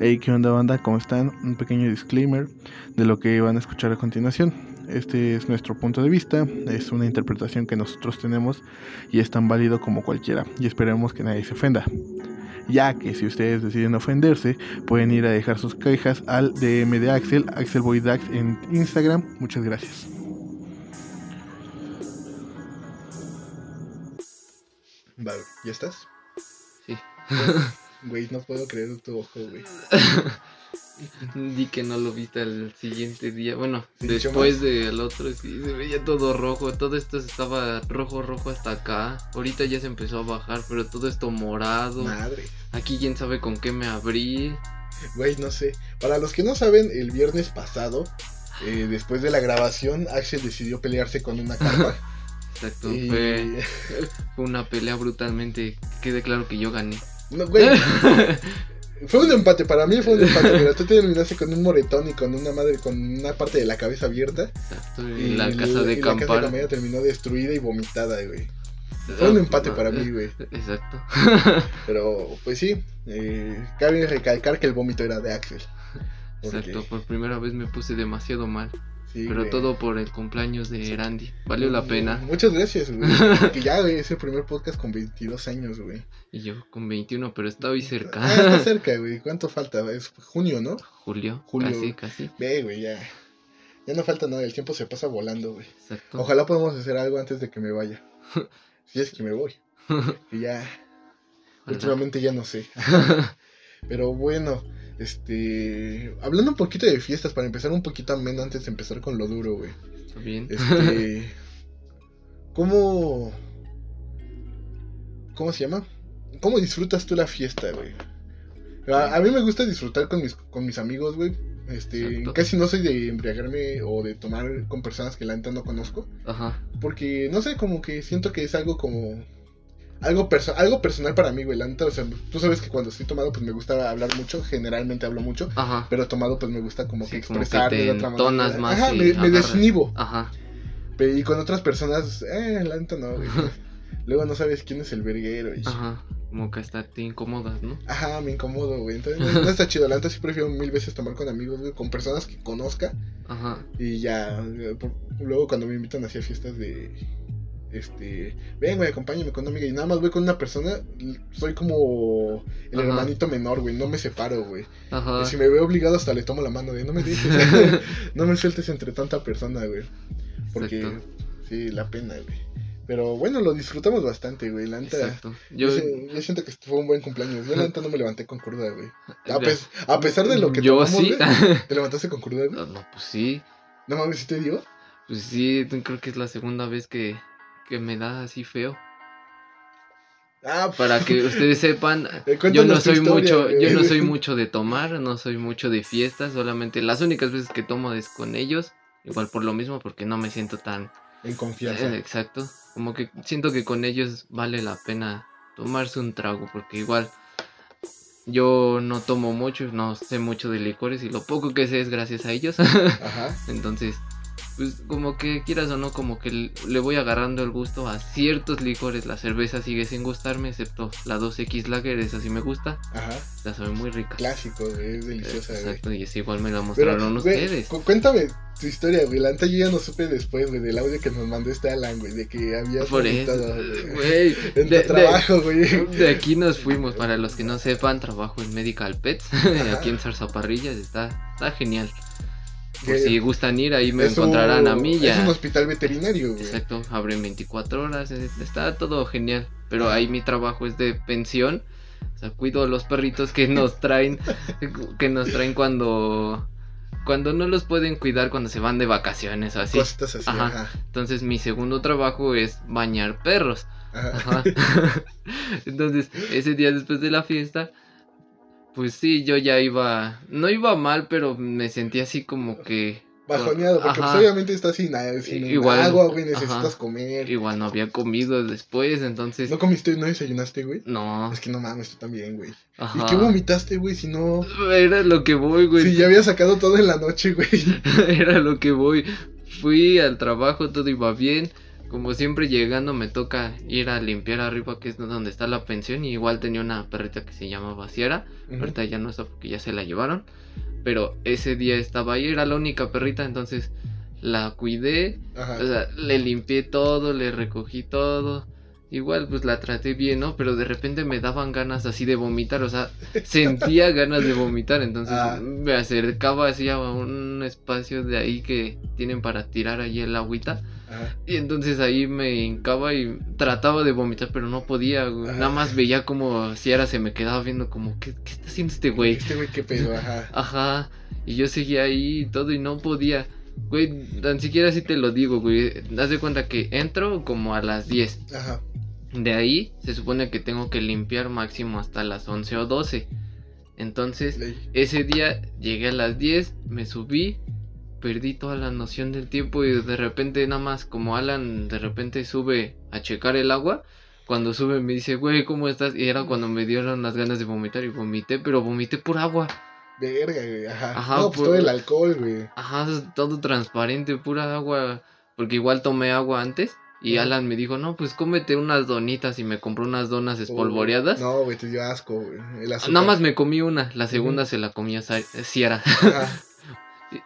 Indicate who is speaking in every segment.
Speaker 1: Hey, ¿qué onda banda? ¿Cómo están? Un pequeño disclaimer de lo que van a escuchar a continuación. Este es nuestro punto de vista, es una interpretación que nosotros tenemos y es tan válido como cualquiera y esperemos que nadie se ofenda. Ya que si ustedes deciden ofenderse, pueden ir a dejar sus quejas al DM de Axel, AxelBoyDax en Instagram. Muchas gracias. Vale, ¿ya estás?
Speaker 2: Sí.
Speaker 1: Güey, no puedo creer tu ojo, güey.
Speaker 2: Di que no lo viste al siguiente día. Bueno,
Speaker 1: Sí,
Speaker 2: después del otro sí se veía todo rojo. Todo esto estaba rojo, rojo hasta acá. Ahorita ya se empezó a bajar, pero todo esto morado.
Speaker 1: Madre.
Speaker 2: Aquí quién sabe con qué me abrí.
Speaker 1: Güey, no sé. Para los que no saben, el viernes pasado, eh, después de la grabación, Axel decidió pelearse con una carpa.
Speaker 2: Exacto,
Speaker 1: y...
Speaker 2: fue, fue una pelea brutalmente. Quede claro que yo gané.
Speaker 1: No, güey. Fue un empate, para mí fue un empate, pero tú terminaste con un moretón y con una madre, con una parte de la cabeza abierta. Y
Speaker 2: y la casa de
Speaker 1: y la casa de
Speaker 2: campana.
Speaker 1: campaña terminó destruida y vomitada, güey. Fue un empate para mí, güey.
Speaker 2: Exacto.
Speaker 1: Pero, pues sí, eh, cabe recalcar que el vómito era de Axel. Porque-
Speaker 2: Exacto, por primera vez me puse demasiado mal.
Speaker 1: Sí,
Speaker 2: Pero
Speaker 1: güey.
Speaker 2: todo por el cumpleaños de Erandi. Valió la pena.
Speaker 1: Muchas gracias, güey. Porque ya, güey, es el primer podcast con 22 años, güey.
Speaker 2: Y yo con 21, pero estoy
Speaker 1: Ah,
Speaker 2: cerca.
Speaker 1: está cerca, güey. ¿Cuánto falta? Es junio, ¿no?
Speaker 2: Julio,
Speaker 1: Julio.
Speaker 2: casi, casi.
Speaker 1: Ve, güey, ya. Ya no falta nada, el tiempo se pasa volando, güey.
Speaker 2: Exacto.
Speaker 1: Ojalá podamos hacer algo antes de que me vaya. Si es que me voy. Que ya, últimamente ya no sé. Pero bueno, este. Hablando un poquito de fiestas, para empezar un poquito ameno antes de empezar con lo duro, güey.
Speaker 2: Bien.
Speaker 1: Este. ¿Cómo. ¿Cómo se llama? ¿Cómo disfrutas tú la fiesta, güey? A, a mí me gusta disfrutar con mis, con mis amigos, güey. Este,
Speaker 2: Exacto.
Speaker 1: casi no soy de embriagarme o de tomar con personas que la neta no conozco.
Speaker 2: Ajá.
Speaker 1: Porque, no sé, como que siento que es algo como... Algo, perso algo personal para mí, güey. La neta, o sea, tú sabes que cuando estoy tomado, pues me gusta hablar mucho. Generalmente hablo mucho.
Speaker 2: Ajá.
Speaker 1: Pero tomado, pues me gusta como que
Speaker 2: Sí, como que
Speaker 1: expresar de otra manera.
Speaker 2: más
Speaker 1: Ajá, me, me desinhibo.
Speaker 2: Ajá.
Speaker 1: Pe- Y con otras personas, eh, la neta no, güey. Luego no sabes quién es el verguero. Y...
Speaker 2: Ajá. Como que hasta te incomodas, ¿no?
Speaker 1: Ajá, me incomodo, güey. Entonces no, no está chido. La neta sí prefiero mil veces tomar con amigos, güey. Con personas que conozca.
Speaker 2: Ajá.
Speaker 1: Y ya. eh, por- Luego cuando me invitan hacia fiestas de. Este. Ven, güey, acompáñame con una amiga. Y nada más voy con una persona. Soy como. El
Speaker 2: Ajá.
Speaker 1: hermanito menor, güey. No me separo, güey.
Speaker 2: Ajá.
Speaker 1: Y si me veo obligado, hasta le tomo la mano de no me dejes. no me sueltes entre tanta persona, güey. Porque.
Speaker 2: Exacto.
Speaker 1: Sí, la pena, güey. Pero bueno, lo disfrutamos bastante, güey. La neta. Yo,
Speaker 2: Yo,
Speaker 1: si- yo siento que fue un buen cumpleaños. Yo la neta no me levanté con cruda, güey. A, pes- a pesar de lo que
Speaker 2: Yo
Speaker 1: tomamos,
Speaker 2: sí.
Speaker 1: güey, ¿Te levantaste con cruda, güey?
Speaker 2: No, no, pues sí.
Speaker 1: No mames, ¿sí te dio?
Speaker 2: Pues sí, creo que es la segunda vez que, que me da así feo.
Speaker 1: Ah,
Speaker 2: Para que ustedes sepan,
Speaker 1: Eh,
Speaker 2: yo no soy
Speaker 1: historia,
Speaker 2: mucho, yo no soy mucho de tomar, no soy mucho de fiestas, solamente las únicas veces que tomo es con ellos, igual por lo mismo porque no me siento tan
Speaker 1: En confianza.
Speaker 2: eh, exacto, como que siento que con ellos vale la pena tomarse un trago porque igual yo no tomo mucho, no sé mucho de licores y lo poco que sé es gracias a ellos,
Speaker 1: Ajá.
Speaker 2: entonces pues como que quieras o no, como que le voy agarrando el gusto a ciertos licores. La cerveza sigue sin gustarme, excepto la 2X Lager, esa sí me gusta.
Speaker 1: Ajá.
Speaker 2: La sabe muy rica.
Speaker 1: Clásico, güey. Es deliciosa, güey.
Speaker 2: Exacto, y esa igual me la
Speaker 1: Pero,
Speaker 2: mostraron
Speaker 1: güey,
Speaker 2: ustedes.
Speaker 1: cu- cuéntame tu historia, güey. La neta yo ya no supe después, güey, del audio que nos mandó este Alan, güey, de que habías
Speaker 2: Por eso,
Speaker 1: güey.
Speaker 2: güey.
Speaker 1: En
Speaker 2: de-
Speaker 1: tu
Speaker 2: de-
Speaker 1: trabajo, güey.
Speaker 2: De aquí nos fuimos, para los que no sepan, trabajo en Medical Pets, aquí en Zarzaparrillas, está, está genial. Por
Speaker 1: Que
Speaker 2: si gustan ir, ahí me
Speaker 1: es un-
Speaker 2: encontrarán a mí
Speaker 1: Es
Speaker 2: ya.
Speaker 1: un hospital veterinario, güey.
Speaker 2: Exacto, abren 24 horas, está todo genial. Pero ahí mi trabajo es de pensión. O sea, cuido a los perritos que nos traen, que nos traen cuando cuando no los pueden cuidar cuando se van de vacaciones o así.
Speaker 1: Cositas así,
Speaker 2: Ajá.
Speaker 1: ajá.
Speaker 2: Entonces mi segundo trabajo es bañar perros.
Speaker 1: Ajá.
Speaker 2: Ajá. Entonces, ese día después de la fiesta, pues sí, yo ya iba, no iba mal, pero me sentía así como que
Speaker 1: Bajoneado, porque pues, obviamente estás sin, nada, sin
Speaker 2: Igual,
Speaker 1: agua, güey, necesitas
Speaker 2: ajá.
Speaker 1: comer.
Speaker 2: igual no había comido después, entonces
Speaker 1: ¿No comiste, no desayunaste, güey?
Speaker 2: no.
Speaker 1: Es que no mames, tú también, güey.
Speaker 2: Ajá.
Speaker 1: ¿Y qué vomitaste, güey? Si no...
Speaker 2: Era lo que voy, güey.
Speaker 1: Si ya había sacado todo en la noche, güey.
Speaker 2: Era lo que voy. Fui al trabajo, todo iba bien. Como siempre llegando me toca ir a limpiar arriba, que es donde está la pensión. Y igual tenía una perrita que se llamaba Sierra. Ahorita ya no está porque ya se la llevaron. Pero ese día estaba ahí, era la única perrita, entonces la cuidé.
Speaker 1: Ajá.
Speaker 2: O sea, le limpié todo, le recogí todo. Igual pues la traté bien, ¿no? Pero de repente me daban ganas así de vomitar, o sea, sentía ganas de vomitar, entonces
Speaker 1: Ah.
Speaker 2: me acercaba así a un espacio de ahí que tienen para tirar ahí el agüita.
Speaker 1: Ajá.
Speaker 2: Y entonces ahí me hincaba y trataba de vomitar, pero no podía, güey.
Speaker 1: Ajá.
Speaker 2: Nada más veía como Ciara se me quedaba viendo como, ¿qué, qué está haciendo este güey?
Speaker 1: Este güey, qué pedo, ajá.
Speaker 2: Ajá, y yo seguía ahí y todo y no podía. Güey, tan siquiera así te lo digo, güey. Haz de cuenta que entro como a las 10.
Speaker 1: Ajá.
Speaker 2: De ahí se supone que tengo que limpiar máximo hasta las 11 o 12. Entonces,
Speaker 1: Ley.
Speaker 2: ese día llegué a las 10, me subí, perdí toda la noción del tiempo y de repente nada más como Alan de repente sube a checar el agua. Cuando sube me dice, güey, ¿cómo estás? Y era cuando me dieron las ganas de vomitar y vomité, pero vomité por agua.
Speaker 1: Verga, güey, ajá.
Speaker 2: Ajá,
Speaker 1: no, pues
Speaker 2: por-
Speaker 1: todo el alcohol, güey.
Speaker 2: Ajá, todo transparente, pura agua. Porque igual tomé agua antes. Y. Alan me dijo, no, pues cómete unas donitas. Y me compró unas donas espolvoreadas.
Speaker 1: No, güey, te dio asco, güey.
Speaker 2: Nada más me comí una. La segunda se la comía Sa- Ciara.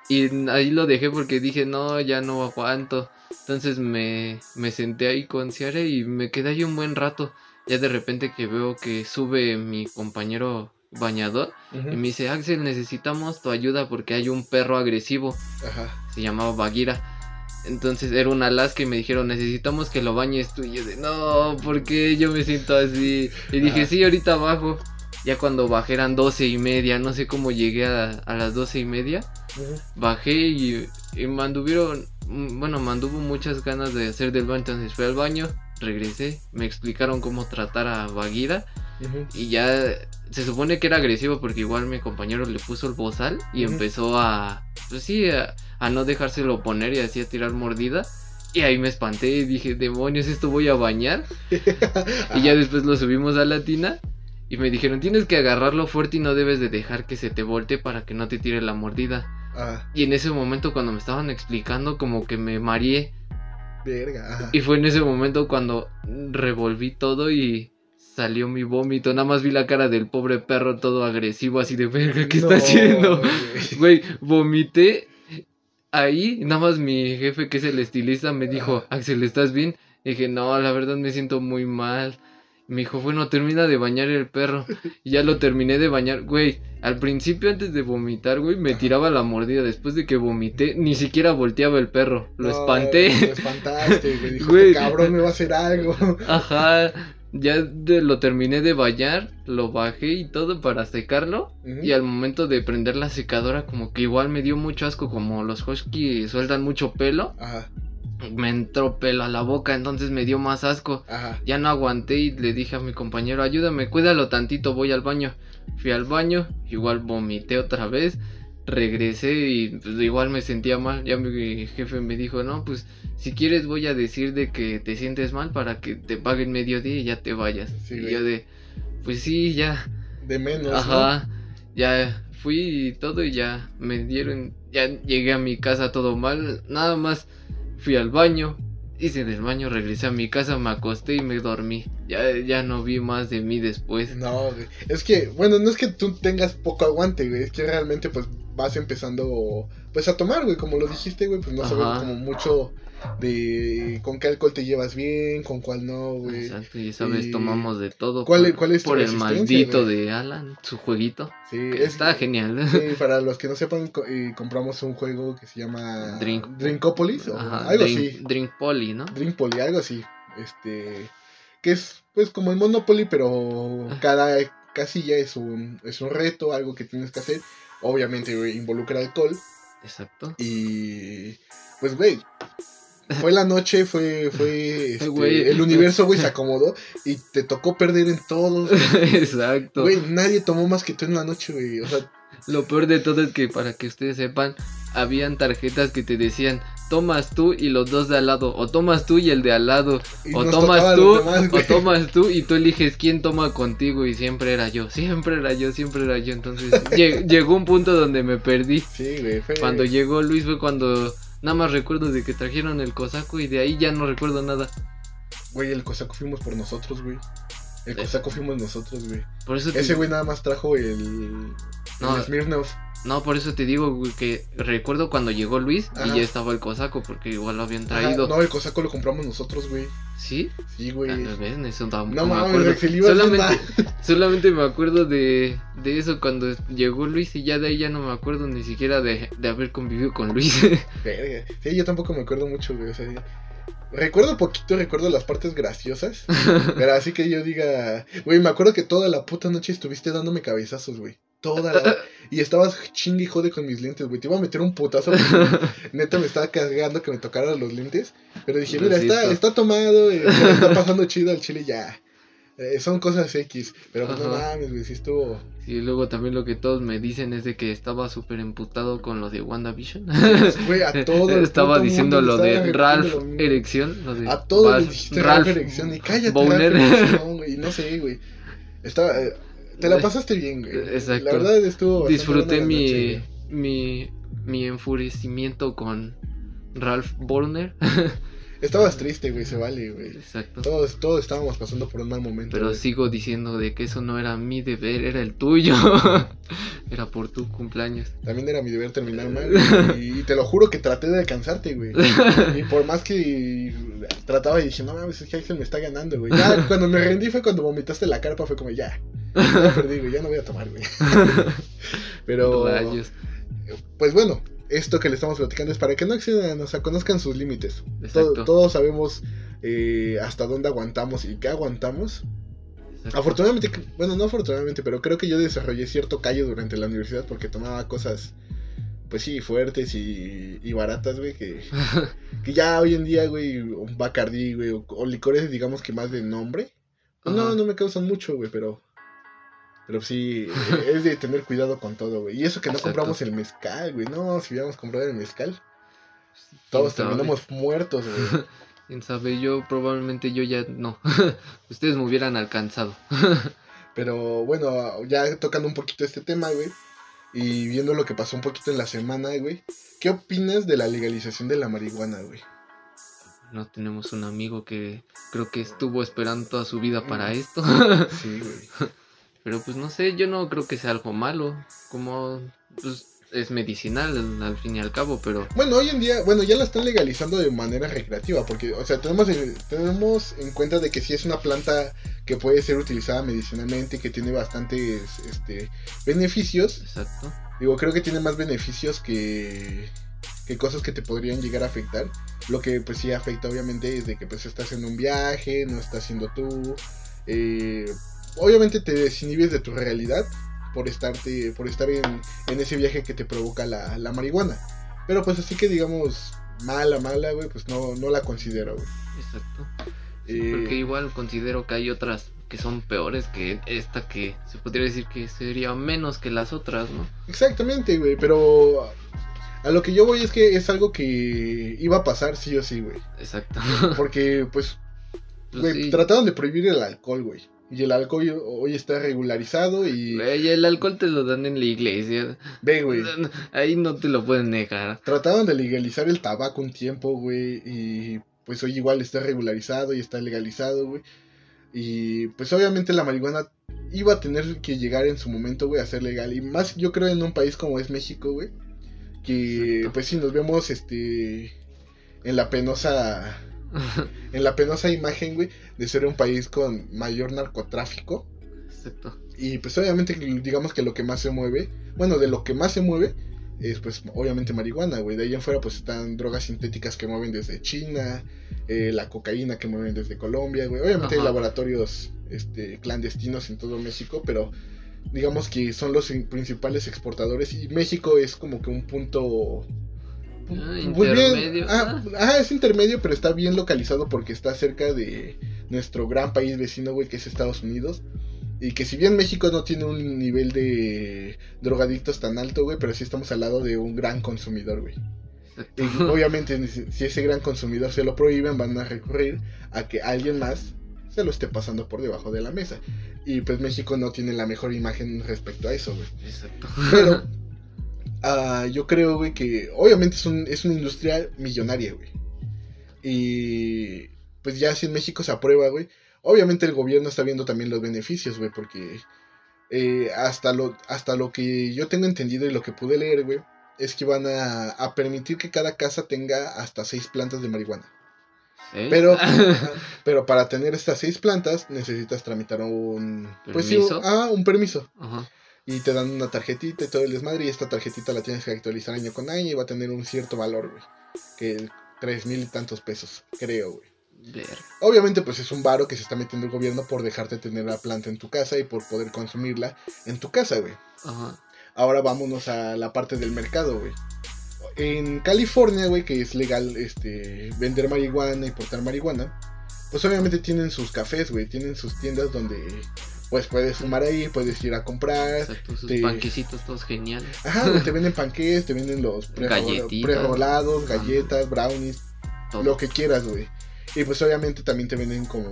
Speaker 2: Y ahí lo dejé porque dije, no, ya no aguanto. Entonces me, me senté ahí con Ciara y me quedé ahí un buen rato. Ya de repente que veo que sube mi compañero bañador. Y me dice, Axel, necesitamos tu ayuda porque hay un perro agresivo.
Speaker 1: Ajá.
Speaker 2: se llamaba Baguira. Entonces era una Alaska y me dijeron, necesitamos que lo bañes tú. Y yo de, no, ¿por qué yo me siento así? Y dije,
Speaker 1: Ajá.
Speaker 2: sí, ahorita bajo. Ya cuando bajé eran doce y media, no sé cómo llegué a, a las doce y media. Bajé y, y me anduvieron, mm, bueno, me anduvo muchas ganas de hacer del baño. Entonces fui al baño, regresé, me explicaron cómo tratar a Baguira.
Speaker 1: Ujú.
Speaker 2: Y ya se supone que era agresivo porque igual mi compañero le puso el bozal y empezó a, pues sí, a, a no dejárselo poner y así a tirar mordida. Y ahí me espanté y dije, demonios, esto voy a bañar. Y ya después lo subimos a la tina y me dijeron, tienes que agarrarlo fuerte y no debes de dejar que se te voltee para que no te tire la mordida.
Speaker 1: Ajá.
Speaker 2: Y en ese momento cuando me estaban explicando como que me mareé.
Speaker 1: Verga.
Speaker 2: Y fue en ese momento cuando revolví todo y salió mi vómito. Nada más vi la cara del pobre perro todo agresivo, así de verga, ¿qué está haciendo?
Speaker 1: Güey,
Speaker 2: vomité ahí. Nada más mi jefe, que es el estilista, me dijo, Axel, ¿estás bien? Y dije, no, la verdad me siento muy mal. Me dijo, bueno, termina de bañar el perro. Y ya lo terminé de bañar. Güey, al principio antes de vomitar, güey, me tiraba la mordida. Después de que vomité, ni siquiera volteaba el perro. Lo
Speaker 1: No,
Speaker 2: espanté.
Speaker 1: Lo espantaste, güey. Dijo,
Speaker 2: Güey.
Speaker 1: "Este cabrón me va a hacer algo.
Speaker 2: Ajá, ya de- lo terminé de bañar, lo bajé y todo para secarlo. Y al momento de prender la secadora, como que igual me dio mucho asco, como los husky sueltan mucho pelo.
Speaker 1: Ajá,
Speaker 2: Me entró pelo a la boca, entonces me dio más asco.
Speaker 1: ajá.
Speaker 2: Ya no aguanté y le dije a mi compañero, ayúdame, cuídalo tantito, voy al baño. Fui al baño, igual vomité otra vez. Regresé y pues, igual me sentía mal. Ya mi jefe me dijo, no, pues si quieres voy a decir de que te sientes mal para que te paguen medio día y ya te vayas.
Speaker 1: Sí,
Speaker 2: y
Speaker 1: güey.
Speaker 2: yo de, pues sí, ya.
Speaker 1: De menos, ¿no?
Speaker 2: Ajá. Ya fui y todo y ya me dieron, ya llegué a mi casa todo mal. Nada más fui al baño, hice del baño, regresé a mi casa, me acosté y me dormí. Ya, ya no vi más de mí después.
Speaker 1: No, güey. Es que, bueno, no es que tú tengas poco aguante, güey. Es que realmente, pues, vas empezando, pues, a tomar, güey. Como lo dijiste, güey, pues no sabes
Speaker 2: Ajá.
Speaker 1: como mucho de con qué alcohol te llevas bien, con cuál no, güey.
Speaker 2: Exacto, y esa vez
Speaker 1: Y-
Speaker 2: tomamos de todo.
Speaker 1: ¿Cuál
Speaker 2: por,
Speaker 1: es- cuál es tu
Speaker 2: por el maldito
Speaker 1: güey?
Speaker 2: de Alan, su jueguito.
Speaker 1: Sí, es,
Speaker 2: está genial.
Speaker 1: sí, para los que no sepan, co- eh, compramos un juego que se llama
Speaker 2: Drink-
Speaker 1: Drinkopolis o
Speaker 2: Ajá,
Speaker 1: algo
Speaker 2: drink,
Speaker 1: así.
Speaker 2: Drink Poly, ¿no?
Speaker 1: Drinkpoly, algo así. Este, que es pues como el Monopoly, pero cada casilla es un, es un reto, algo que tienes que hacer. Obviamente güey, involucra alcohol
Speaker 2: Exacto.
Speaker 1: y pues güey, fue la noche, fue fue este,
Speaker 2: Güey.
Speaker 1: el universo güey se acomodó y te tocó perder en todos.
Speaker 2: Exacto.
Speaker 1: Güey, nadie tomó más que tú en la noche, güey. O sea,
Speaker 2: Lo peor de todo es que para que ustedes sepan, habían tarjetas que te decían, tomas tú y los dos de al lado, o tomas tú y el de al lado,
Speaker 1: y
Speaker 2: o tomas tú,
Speaker 1: demás,
Speaker 2: o tomas tú y tú eliges quién toma contigo y siempre era yo, siempre era yo, siempre era yo. Entonces lle- llegó un punto donde me perdí.
Speaker 1: Sí, güey,
Speaker 2: Cuando llegó Luis fue cuando Nada más recuerdo de que trajeron el cosaco y de ahí ya no recuerdo nada.
Speaker 1: Güey, el cosaco fuimos por nosotros, güey. El cosaco fuimos nosotros, güey.
Speaker 2: Por eso te,
Speaker 1: Ese güey nada más trajo el.
Speaker 2: No.
Speaker 1: el Smirnoff.
Speaker 2: No, por eso te digo, güey, que recuerdo cuando llegó Luis
Speaker 1: Ajá.
Speaker 2: y ya estaba el cosaco porque igual lo habían
Speaker 1: Ajá,
Speaker 2: traído.
Speaker 1: no, el cosaco lo compramos nosotros, güey.
Speaker 2: ¿Sí?
Speaker 1: Sí, güey.
Speaker 2: Ah. Eso
Speaker 1: No
Speaker 2: me acuerdo. Solamente, solamente me acuerdo de, de eso cuando llegó Luis y ya de ahí ya no me acuerdo ni siquiera de, de haber convivido con Luis.
Speaker 1: Verga. Sí, yo tampoco me acuerdo mucho, güey. O sea, recuerdo poquito, recuerdo las partes graciosas. pero así que yo diga, güey, me acuerdo que toda la puta noche estuviste dándome cabezazos, güey. Toda la. Y estabas chingue y jode con mis lentes, güey. Te iba a meter un putazo. porque Neta me estaba cagando que me tocaran los lentes. Pero dije, mira, está, está tomado, eh, está pasando chido al chile ya. Eh, son cosas X. Pero pues no mames, güey, sí estuvo.
Speaker 2: Y luego también lo que todos me dicen es de que estaba súper emputado con lo de WandaVision.
Speaker 1: Güey, a todo.
Speaker 2: estaba diciendo lo
Speaker 1: le
Speaker 2: de Ralph. Erección. Lo de
Speaker 1: A todos
Speaker 2: Val-
Speaker 1: les dijiste Ralph Erección y cállate,
Speaker 2: Bowner.
Speaker 1: Ralph Erección, güey. No sé, güey. Estaba, eh, te la pasaste bien, güey.
Speaker 2: Exacto.
Speaker 1: La verdad estuvo
Speaker 2: Disfruté mi,
Speaker 1: noche,
Speaker 2: mi, mi enfurecimiento con Ralph Borner.
Speaker 1: Estabas triste, güey, se vale, güey.
Speaker 2: Exacto.
Speaker 1: Todos, todos estábamos pasando por un mal momento.
Speaker 2: Pero
Speaker 1: güey.
Speaker 2: sigo diciendo de que eso no era mi deber, era el tuyo. era por tu cumpleaños.
Speaker 1: También era mi deber terminar mal, güey. Y te lo juro que traté de alcanzarte, güey. Y por más que trataba y dije, no mames, es que Axel me está ganando, güey. Ya cuando me rendí fue cuando vomitaste la carpa, fue como, ya. Ya perdí, güey, ya no voy a tomar, güey. Pero.
Speaker 2: Rayos.
Speaker 1: Pues bueno, esto que le estamos platicando es para que no accedan, o sea, conozcan sus límites. Todos sabemos eh, hasta dónde aguantamos y qué aguantamos.
Speaker 2: Exacto.
Speaker 1: Afortunadamente, bueno, no afortunadamente, pero creo que yo desarrollé cierto callo durante la universidad porque tomaba cosas, pues sí, fuertes y, y baratas, güey, que, que ya hoy en día, güey, un Bacardí, güey, o, o licores, digamos que más de nombre, pues no, no me causan mucho, güey, pero... Pero sí, eh, es de tener cuidado con todo, güey. Y eso que no
Speaker 2: Exacto.
Speaker 1: compramos el mezcal, güey. No, si hubiéramos comprado el mezcal, todos terminamos muertos, güey.
Speaker 2: Quién sabe, yo probablemente yo ya no. Ustedes me hubieran alcanzado.
Speaker 1: Pero bueno, ya tocando un poquito este tema, güey. Y viendo lo que pasó un poquito en la semana, güey. ¿Qué opinas de la legalización de la marihuana, güey?
Speaker 2: No tenemos un amigo que creo que estuvo esperando toda su vida para esto.
Speaker 1: Sí, güey.
Speaker 2: Pero pues no sé, yo no creo que sea algo malo. Como pues, es medicinal al, fin y al cabo, pero
Speaker 1: Bueno, hoy en día, bueno, ya la están legalizando de manera recreativa. Porque, o sea, tenemos en, tenemos en cuenta de que sí es una planta que puede ser utilizada medicinalmente, que tiene bastantes este, beneficios.
Speaker 2: exacto.
Speaker 1: Digo, creo que tiene más beneficios que, que cosas que te podrían llegar a afectar. Lo que pues sí afecta obviamente es de que pues estás en un viaje, no estás siendo tú. eh, obviamente te desinhibes de tu realidad por estarte, por estar en, en ese viaje que te provoca la, la marihuana. Pero pues así que digamos, mala, mala, güey, pues no, no la considero, güey.
Speaker 2: Exacto.
Speaker 1: Eh,
Speaker 2: Porque igual considero que hay otras que son peores que esta que se podría decir que sería menos que las otras, ¿no?
Speaker 1: Exactamente, güey, pero a lo que yo voy es que es algo que iba a pasar sí o sí, güey.
Speaker 2: Exacto.
Speaker 1: Porque pues
Speaker 2: Pues
Speaker 1: Güey,
Speaker 2: sí.
Speaker 1: trataron de prohibir el alcohol, güey. Y el alcohol hoy está regularizado y...
Speaker 2: Güey, el alcohol te lo dan en la iglesia.
Speaker 1: Ve, güey.
Speaker 2: Ahí no te lo pueden negar.
Speaker 1: Trataron de legalizar el tabaco un tiempo, güey. Y pues hoy igual está regularizado y está legalizado, güey. Y pues obviamente la marihuana iba a tener que llegar en su momento, güey, a ser legal. Y más yo creo en un país como es México, güey. Que
Speaker 2: Exacto.
Speaker 1: pues sí, nos vemos este... En la penosa... En la penosa imagen, güey, de ser un país con mayor narcotráfico.
Speaker 2: Exacto.
Speaker 1: Y pues obviamente digamos que lo que más se mueve, bueno, de lo que más se mueve es pues obviamente marihuana, güey. De ahí en fuera pues están drogas sintéticas que mueven desde China, eh, la cocaína que mueven desde Colombia, güey. Obviamente hay laboratorios este, clandestinos en todo México, pero digamos que son los in- principales exportadores y México es como que un punto...
Speaker 2: Ah,
Speaker 1: muy bien- ah, es intermedio, pero está bien localizado porque está cerca de nuestro gran país vecino, güey, que es Estados Unidos. Y que si bien México no tiene un nivel de drogadictos tan alto, güey, pero sí estamos al lado de un gran consumidor, güey. Y obviamente si ese gran consumidor se lo prohíben, van a recurrir a que alguien más se lo esté pasando por debajo de la mesa. Y pues México no tiene la mejor imagen respecto a eso, güey.
Speaker 2: Exacto.
Speaker 1: Pero ah, yo creo, güey, que obviamente es, un, es una industria millonaria, güey. Y pues ya si en México se aprueba, güey, obviamente el gobierno está viendo también los beneficios, güey, porque eh, hasta, lo, hasta lo que yo tengo entendido y lo que pude leer, güey, es que van a, a permitir que cada casa tenga hasta seis plantas de marihuana.
Speaker 2: ¿Eh?
Speaker 1: Pero, pero para tener estas seis plantas necesitas tramitar un pues sí,
Speaker 2: ¿Permiso?
Speaker 1: ah, un permiso.
Speaker 2: Ajá.
Speaker 1: Y te dan una tarjetita y todo el desmadre. Y esta tarjetita la tienes que actualizar año con año y va a tener un cierto valor, güey. Que tres mil y tantos pesos, creo, güey.
Speaker 2: Ver.
Speaker 1: Obviamente, pues es un varo que se está metiendo el gobierno por dejarte tener la planta en tu casa y por poder consumirla en tu casa, güey.
Speaker 2: Ajá.
Speaker 1: Ahora vámonos a la parte del mercado, güey. En California, güey, que es legal este vender marihuana y portar marihuana, pues obviamente tienen sus cafés, güey, tienen sus tiendas donde pues puedes fumar ahí, puedes ir a comprar.
Speaker 2: Exacto, sus
Speaker 1: te-
Speaker 2: panquecitos todos geniales.
Speaker 1: Ajá, te venden panqués, te venden los pre- prerolados, galletas, brownies,
Speaker 2: Todo.
Speaker 1: lo que quieras, güey. Y pues obviamente también te venden como...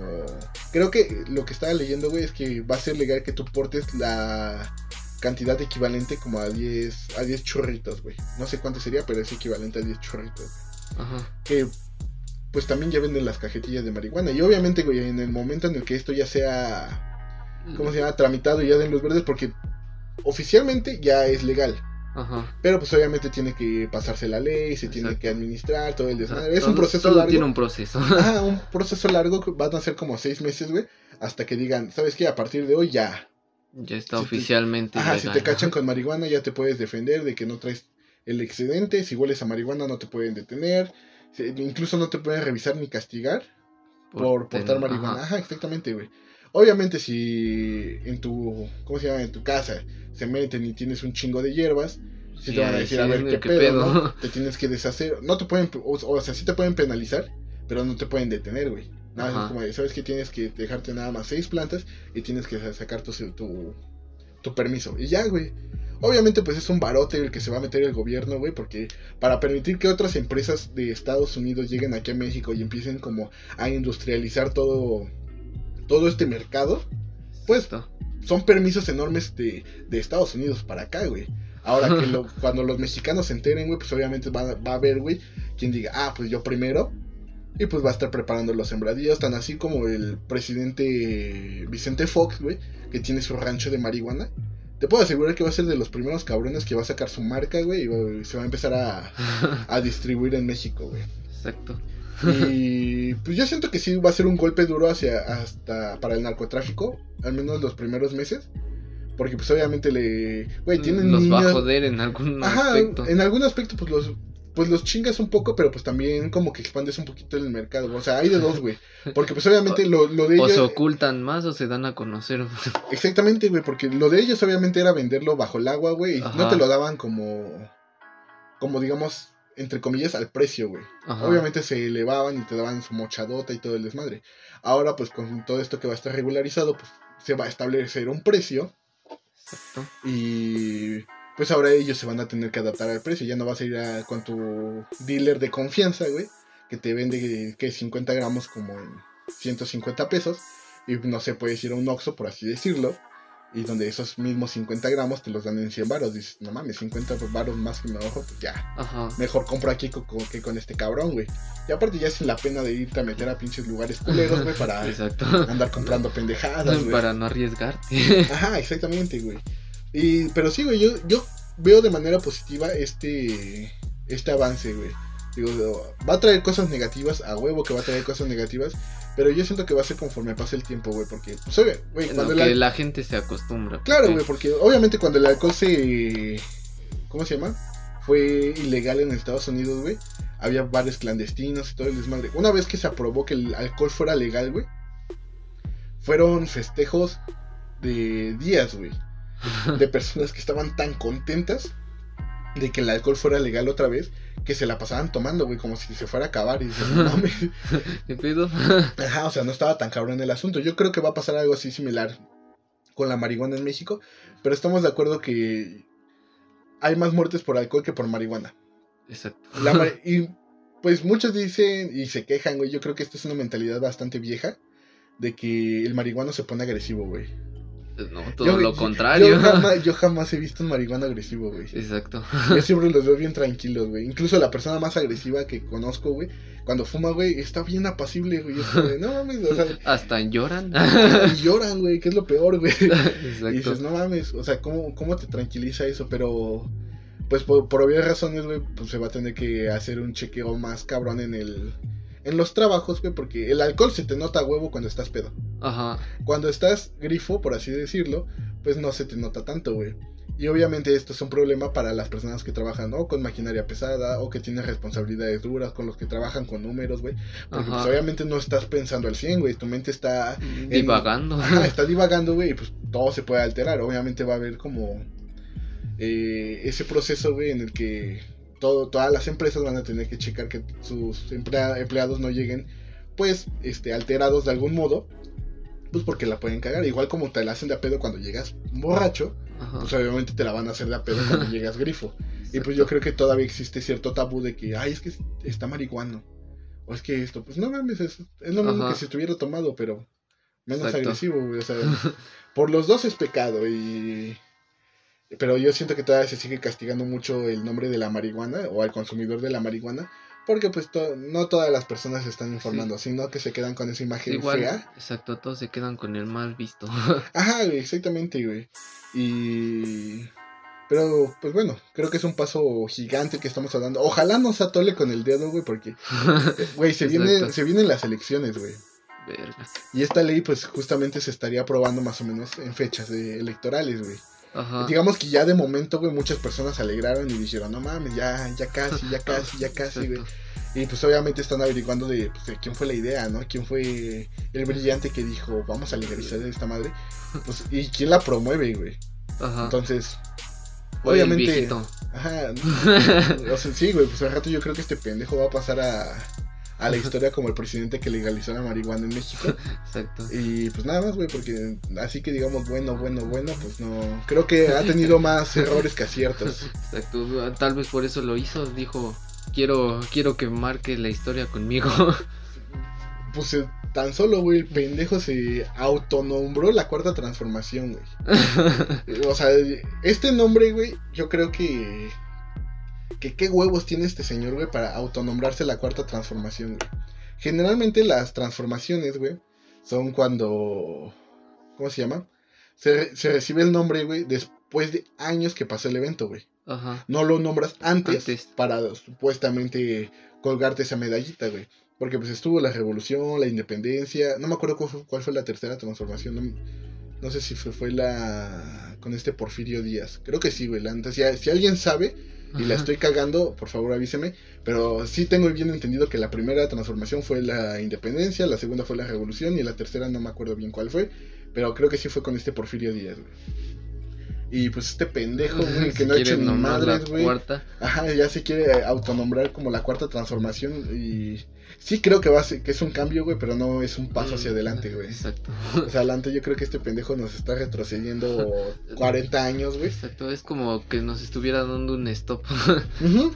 Speaker 1: Creo que lo que estaba leyendo, güey, es que va a ser legal que tú portes la cantidad equivalente como a 10, a 10 churritos, güey. No sé cuánto sería, pero es equivalente a 10 churritos.
Speaker 2: Ajá.
Speaker 1: Que pues también ya venden las cajetillas de marihuana. Y obviamente, güey, en el momento en el que esto ya sea, ¿cómo se llama? Tramitado y ya den los verdes, porque oficialmente ya es legal.
Speaker 2: Ajá.
Speaker 1: Pero pues obviamente tiene que pasarse la ley, se tiene que administrar, todo el desmadre. Es un proceso
Speaker 2: todo
Speaker 1: largo.
Speaker 2: tiene un proceso.
Speaker 1: Ajá, un proceso largo que van a ser como seis meses, güey. Hasta que digan, ¿sabes qué? A partir de hoy ya.
Speaker 2: ya está
Speaker 1: Si te-
Speaker 2: oficialmente.
Speaker 1: Ajá, si te cachan con marihuana ya te puedes defender de que no traes el excedente. Si hueles a marihuana no te pueden detener. Incluso no te pueden revisar ni castigar por, portar marihuana.
Speaker 2: ajá.
Speaker 1: Ajá, exactamente, güey. Obviamente si en tu, ¿cómo se llama? En tu casa se meten y tienes un chingo de hierbas, si
Speaker 2: Sí,
Speaker 1: te van a decir,
Speaker 2: sí,
Speaker 1: a ver, ¿qué,
Speaker 2: qué
Speaker 1: pedo,
Speaker 2: pedo.
Speaker 1: no? Te tienes que deshacer. No te pueden, o, o sea, sí te pueden penalizar, pero no te pueden detener, güey. Nada,
Speaker 2: Ajá.
Speaker 1: es como de, sabes que tienes que dejarte nada más seis plantas y tienes que sacar tu, tu, tu permiso. Y ya, güey. Obviamente, pues es un barote el que se va a meter el gobierno, güey, porque para permitir que otras empresas de Estados Unidos lleguen aquí a México y empiecen como a industrializar todo, todo este mercado, pues son permisos enormes de, de Estados Unidos para acá, güey. Ahora que lo- cuando los mexicanos se enteren, güey, pues obviamente va, va a haber, güey, quien diga, ah, pues yo primero. Y pues va a estar preparando los sembradíos, tan así como el presidente Vicente Fox, güey, que tiene su rancho de marihuana. Te puedo asegurar que va a ser de los primeros cabrones que va a sacar su marca, güey, y se va a empezar a, a distribuir en México, güey.
Speaker 2: Exacto.
Speaker 1: Y pues yo siento que sí va a ser un golpe duro hacia hasta para el narcotráfico, al menos los primeros meses. Porque pues obviamente le... Güey, tienen
Speaker 2: Los va a
Speaker 1: niños-
Speaker 2: joder en algún
Speaker 1: Ajá,
Speaker 2: aspecto.
Speaker 1: en algún aspecto pues los pues los chingas un poco, pero pues también como que expandes un poquito el mercado. O sea, hay de dos, güey. Porque pues obviamente lo, lo de
Speaker 2: O
Speaker 1: ellos...
Speaker 2: se ocultan más o se dan a conocer.
Speaker 1: Exactamente, güey, porque lo de ellos obviamente era venderlo bajo el agua, güey. Y no te lo daban como... Como digamos, entre comillas, al precio, güey.
Speaker 2: Ajá.
Speaker 1: Obviamente se elevaban y te daban su mochadota y todo el desmadre. Ahora, pues con todo esto que va a estar regularizado, pues se va a establecer un precio
Speaker 2: Exacto.
Speaker 1: y pues ahora ellos se van a tener que adaptar al precio. Ya no vas a ir a- con tu dealer de confianza, güey, que te vende que 50 gramos como en 150 pesos. Y no sé, puedes ir a un Oxxo, por así decirlo. Y donde esos mismos 50 gramos te los dan en 100 baros. Dices, no mames, 50 baros más que me ahorro, pues ya
Speaker 2: Ajá.
Speaker 1: mejor compro aquí co- co- que con este cabrón, güey. Y aparte ya sin la pena de irte a meter a pinches lugares culeros, güey, para
Speaker 2: Exacto.
Speaker 1: andar comprando pendejadas, güey.
Speaker 2: Para no arriesgarte.
Speaker 1: Ajá, exactamente, güey. Y, pero sí, güey, yo, yo veo de manera positiva este, este avance, güey. Digo, va a traer cosas negativas, a huevo que va a traer cosas negativas, pero yo siento que va a ser conforme pase el tiempo, güey, porque, pues, oye, güey,
Speaker 2: En
Speaker 1: cuando
Speaker 2: que la gente se acostumbra.
Speaker 1: Claro,
Speaker 2: porque-
Speaker 1: güey, porque obviamente cuando el alcohol se... ¿Cómo se llama? Fue ilegal en Estados Unidos, güey. Había bares clandestinos y todo el desmadre. Una vez que se aprobó que el alcohol fuera legal, güey. Fueron festejos de días, güey. De personas que estaban tan contentas de que el alcohol fuera legal otra vez. Que se la pasaban tomando, güey, como si se fuera a acabar. Y dices, no mames.
Speaker 2: ¿Qué pedo?
Speaker 1: Ajá, o sea, no estaba tan cabrón el asunto. Yo creo que va a pasar algo así similar con la marihuana en México, pero estamos de acuerdo que hay más muertes por alcohol que por marihuana.
Speaker 2: Exacto.
Speaker 1: La y pues muchos dicen y se quejan, güey. Yo creo que esta es una mentalidad bastante vieja de que el marihuano se pone agresivo, güey.
Speaker 2: No, todo
Speaker 1: Yo-
Speaker 2: lo contrario.
Speaker 1: Yo jamás, yo jamás he visto un marihuana agresivo, güey.
Speaker 2: Exacto.
Speaker 1: Yo siempre los veo bien tranquilos, güey. Incluso la persona más agresiva que conozco, güey, cuando fuma, güey, está bien apacible, güey. No mames, o sea,
Speaker 2: Hasta lloran.
Speaker 1: y lloran, güey, que es lo peor, güey. Y
Speaker 2: Exacto.
Speaker 1: dices, no mames, o sea, ¿cómo, cómo te tranquiliza eso? Pero, pues por, por obvias razones, güey, pues se va a tener que hacer un chequeo más cabrón en el... En los trabajos, güey, porque el alcohol se te nota a huevo cuando estás pedo.
Speaker 2: Ajá.
Speaker 1: Cuando estás grifo, por así decirlo, pues no se te nota tanto, güey. Y obviamente esto es un problema para las personas que trabajan o con maquinaria pesada o que tienen responsabilidades duras, con los que trabajan con números, güey. Porque pues obviamente no estás pensando al 100, güey. Tu mente está,
Speaker 2: Divagando.
Speaker 1: ajá, está divagando, güey, y pues todo se puede alterar. Obviamente va a haber como eh, ese proceso, güey, en el que todo, todas las empresas van a tener que checar que sus emplea- empleados no lleguen, pues, este, alterados de algún modo. Pues porque la pueden cagar. Igual como te la hacen de a pedo cuando llegas borracho,
Speaker 2: Ajá.
Speaker 1: pues obviamente te la van a hacer de a pedo cuando llegas grifo. Y pues yo creo que todavía existe cierto tabú de que, ay, es que está marihuano. O es que esto, pues no mames, es, es lo mismo
Speaker 2: Ajá.
Speaker 1: que si estuviera tomado, pero menos
Speaker 2: Exacto.
Speaker 1: agresivo, güey. O sea, por los dos es pecado y... Pero yo siento que todavía se sigue castigando mucho el nombre de la marihuana o al consumidor de la marihuana. Porque pues to- no todas las personas se están informando, sino que se quedan con esa imagen
Speaker 2: Igual,
Speaker 1: fea.
Speaker 2: exacto, todos se quedan con el mal visto.
Speaker 1: Ajá, güey, exactamente, güey. Y... Pero, pues bueno, creo que es un paso gigante que estamos hablando. Ojalá no se atole con el dedo, güey, porque, güey, se, viene,
Speaker 2: Exacto.
Speaker 1: se vienen las elecciones, güey.
Speaker 2: Verga.
Speaker 1: Y esta ley, pues justamente se estaría aprobando más o menos en fechas de electorales, güey.
Speaker 2: Ajá.
Speaker 1: Digamos que ya de momento, güey, muchas personas se alegraron y dijeron, no mames, ya, ya casi, ya casi, ya casi, güey. Y pues obviamente están averiguando de, pues, de quién fue la idea, ¿no? ¿Quién fue el brillante que dijo, vamos a legalizar esta madre? Pues, y quién la promueve, güey.
Speaker 2: Ajá.
Speaker 1: Entonces,
Speaker 2: el
Speaker 1: obviamente-
Speaker 2: viejito.
Speaker 1: ajá, o sea, sí, güey, pues al rato yo creo que este pendejo va a pasar a, a la historia como el presidente que legalizó la marihuana en México.
Speaker 2: Exacto.
Speaker 1: Y pues nada más, güey, porque así que digamos bueno, bueno, bueno, pues no. Creo que ha tenido más errores que aciertos.
Speaker 2: Exacto. Tal vez por eso lo hizo. Dijo, quiero, quiero que marque la historia conmigo.
Speaker 1: Pues eh, tan solo, güey, el pendejo se autonombró la cuarta transformación, güey. O sea, este nombre, güey, yo creo que. Que qué huevos tiene este señor, güey, para autonombrarse la cuarta transformación, güey. Generalmente las transformaciones, güey, son cuando. ¿Cómo se llama? Se, se recibe el nombre, güey, después de años que pasó el evento, güey.
Speaker 2: Ajá.
Speaker 1: No lo nombras antes,
Speaker 2: Antes.
Speaker 1: para supuestamente colgarte esa medallita, güey. Porque pues estuvo la revolución, la independencia. No me acuerdo cuál fue, cuál fue la tercera transformación. No, no sé si fue, fue la con este Porfirio Díaz. Creo que sí, güey. La. Si, si alguien sabe y la estoy cagando, por favor avíseme. Pero sí tengo bien entendido que la primera transformación fue la independencia, la segunda fue la revolución y la tercera no me acuerdo bien cuál fue. Pero creo que sí fue con este Porfirio Díaz, güey. Y pues este pendejo, güey, que no ha hecho ni madres, güey. Ajá, ya se quiere autonombrar como la cuarta transformación y sí creo que va a ser, que es un cambio, güey, pero no es un paso hacia adelante, güey.
Speaker 2: Exacto.
Speaker 1: O sea, adelante yo creo que este pendejo nos está retrocediendo 40 años, güey.
Speaker 2: Exacto. Es como que nos estuviera dando un stop.
Speaker 1: Ujú.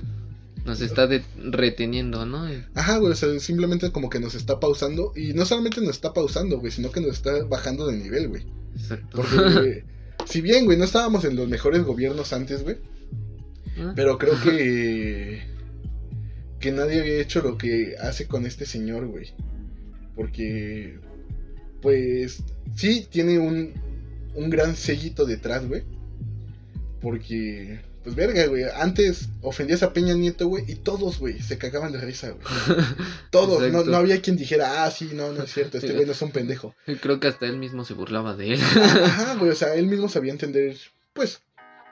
Speaker 2: Nos está de- reteniendo, ¿no?
Speaker 1: Ajá, güey, o sea, simplemente como que nos está pausando y no solamente nos está pausando, güey, sino que nos está bajando de nivel, güey.
Speaker 2: Exacto.
Speaker 1: Porque, güey, si bien, güey, no estábamos en los mejores gobiernos antes, güey,
Speaker 2: Ah,
Speaker 1: Pero creo que. Que nadie había hecho lo que hace con este señor, güey. Porque. Pues. Sí, tiene un. Un gran sellito detrás, güey. Porque. Pues verga, güey. Antes ofendías a Peña Nieto, güey. Y todos, güey, se cagaban de risa, güey. Todos. No, no había quien dijera, ah, sí, no, no es cierto. Este güey no es un pendejo.
Speaker 2: Creo que hasta él mismo se burlaba de él.
Speaker 1: Ajá, güey, o sea, él mismo sabía entender, pues,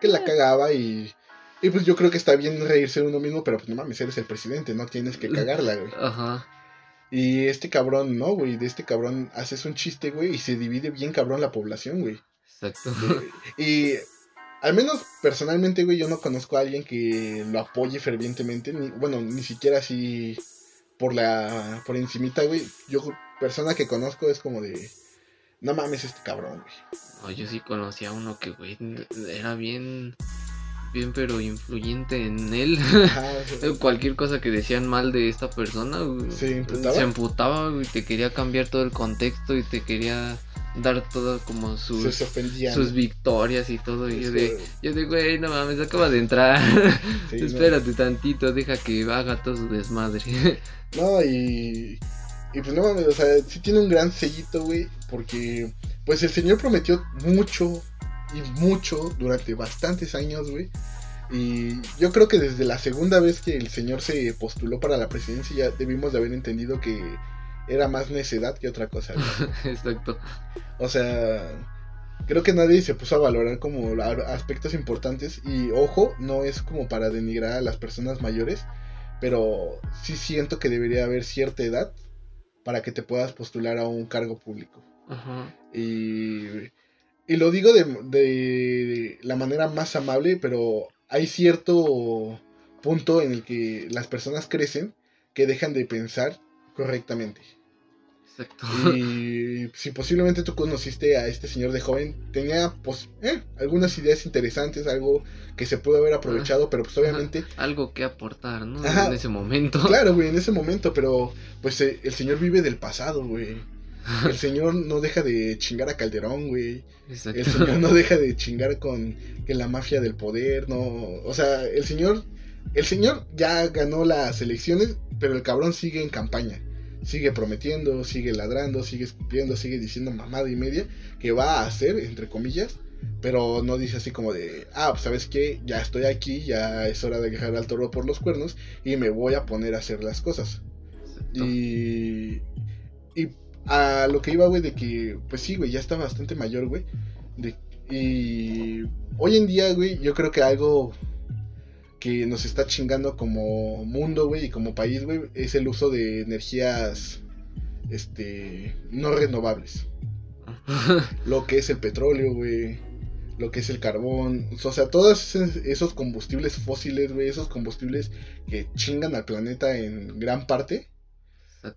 Speaker 1: que la cagaba y... Y pues yo creo que está bien reírse de uno mismo, pero pues no mames, eres el presidente, no tienes que cagarla, güey.
Speaker 2: Ajá.
Speaker 1: Y este cabrón, no, güey, de este cabrón haces un chiste, güey, y se divide bien cabrón la población, güey.
Speaker 2: Exacto.
Speaker 1: Y al menos personalmente, güey, yo no conozco a alguien que lo apoye fervientemente, ni, bueno, ni siquiera así por la, por encimita, güey. Yo, persona que conozco es como de, no mames este cabrón, güey.
Speaker 2: No, yo sí conocía a uno que, güey, era bien, bien, pero influyente en él.
Speaker 1: Ajá, sea,
Speaker 2: Cualquier cosa que decían mal de esta persona,
Speaker 1: ¿Se emputaba?
Speaker 2: se emputaba, güey, te quería cambiar todo el contexto y te quería dar todo como sus, sus victorias y todo. Y yo de, yo de, güey, no mames, acaba de entrar.
Speaker 1: Sí, no.
Speaker 2: Espérate tantito, deja que haga todo su desmadre.
Speaker 1: No, y. Y pues no mames, o sea, sí tiene un gran sellito, güey. Porque, pues el señor prometió mucho y mucho durante bastantes años, güey. Y yo creo que desde la segunda vez que el señor se postuló para la presidencia ya debimos de haber entendido que era más necedad que otra cosa.
Speaker 2: Exacto.
Speaker 1: O sea, creo que nadie se puso a valorar como aspectos importantes. Y ojo, no es como para denigrar a las personas mayores, pero sí siento que debería haber cierta edad para que te puedas postular a un cargo público.
Speaker 2: Ajá.
Speaker 1: Y, y lo digo de, de la manera más amable, pero hay cierto punto en el que las personas crecen que dejan de pensar correctamente.
Speaker 2: Exacto.
Speaker 1: Y si posiblemente tú conociste a este señor de joven, tenía pues eh, algunas ideas interesantes, algo que se pudo haber aprovechado, pero pues obviamente,
Speaker 2: Algo que aportar, ¿no?
Speaker 1: Ajá.
Speaker 2: En ese momento.
Speaker 1: claro, güey, en ese momento, pero pues eh, el señor vive del pasado, güey. El señor no deja de chingar a Calderón, güey.
Speaker 2: Exacto.
Speaker 1: El señor no deja de chingar con que la mafia del poder, no, o sea, el señor el señor ya ganó las elecciones, pero el cabrón sigue en campaña. Sigue prometiendo, sigue ladrando, sigue escupiendo, sigue diciendo mamada y media que va a hacer, entre comillas, pero no dice así como de, ah, pues sabes qué, ya estoy aquí, ya es hora de dejar al toro por los cuernos y me voy a poner a hacer las cosas.
Speaker 2: Exacto.
Speaker 1: Y, y a lo que iba, güey, de que, pues sí, güey, ya está bastante mayor, güey. De- y hoy en día, güey, yo creo que algo que nos está chingando como mundo, güey, y como país, güey, es el uso de energías, este, no renovables. Lo que es el petróleo, güey. Lo que es el carbón. O sea, todos esos- combustibles fósiles, güey. Esos combustibles que chingan al planeta en gran parte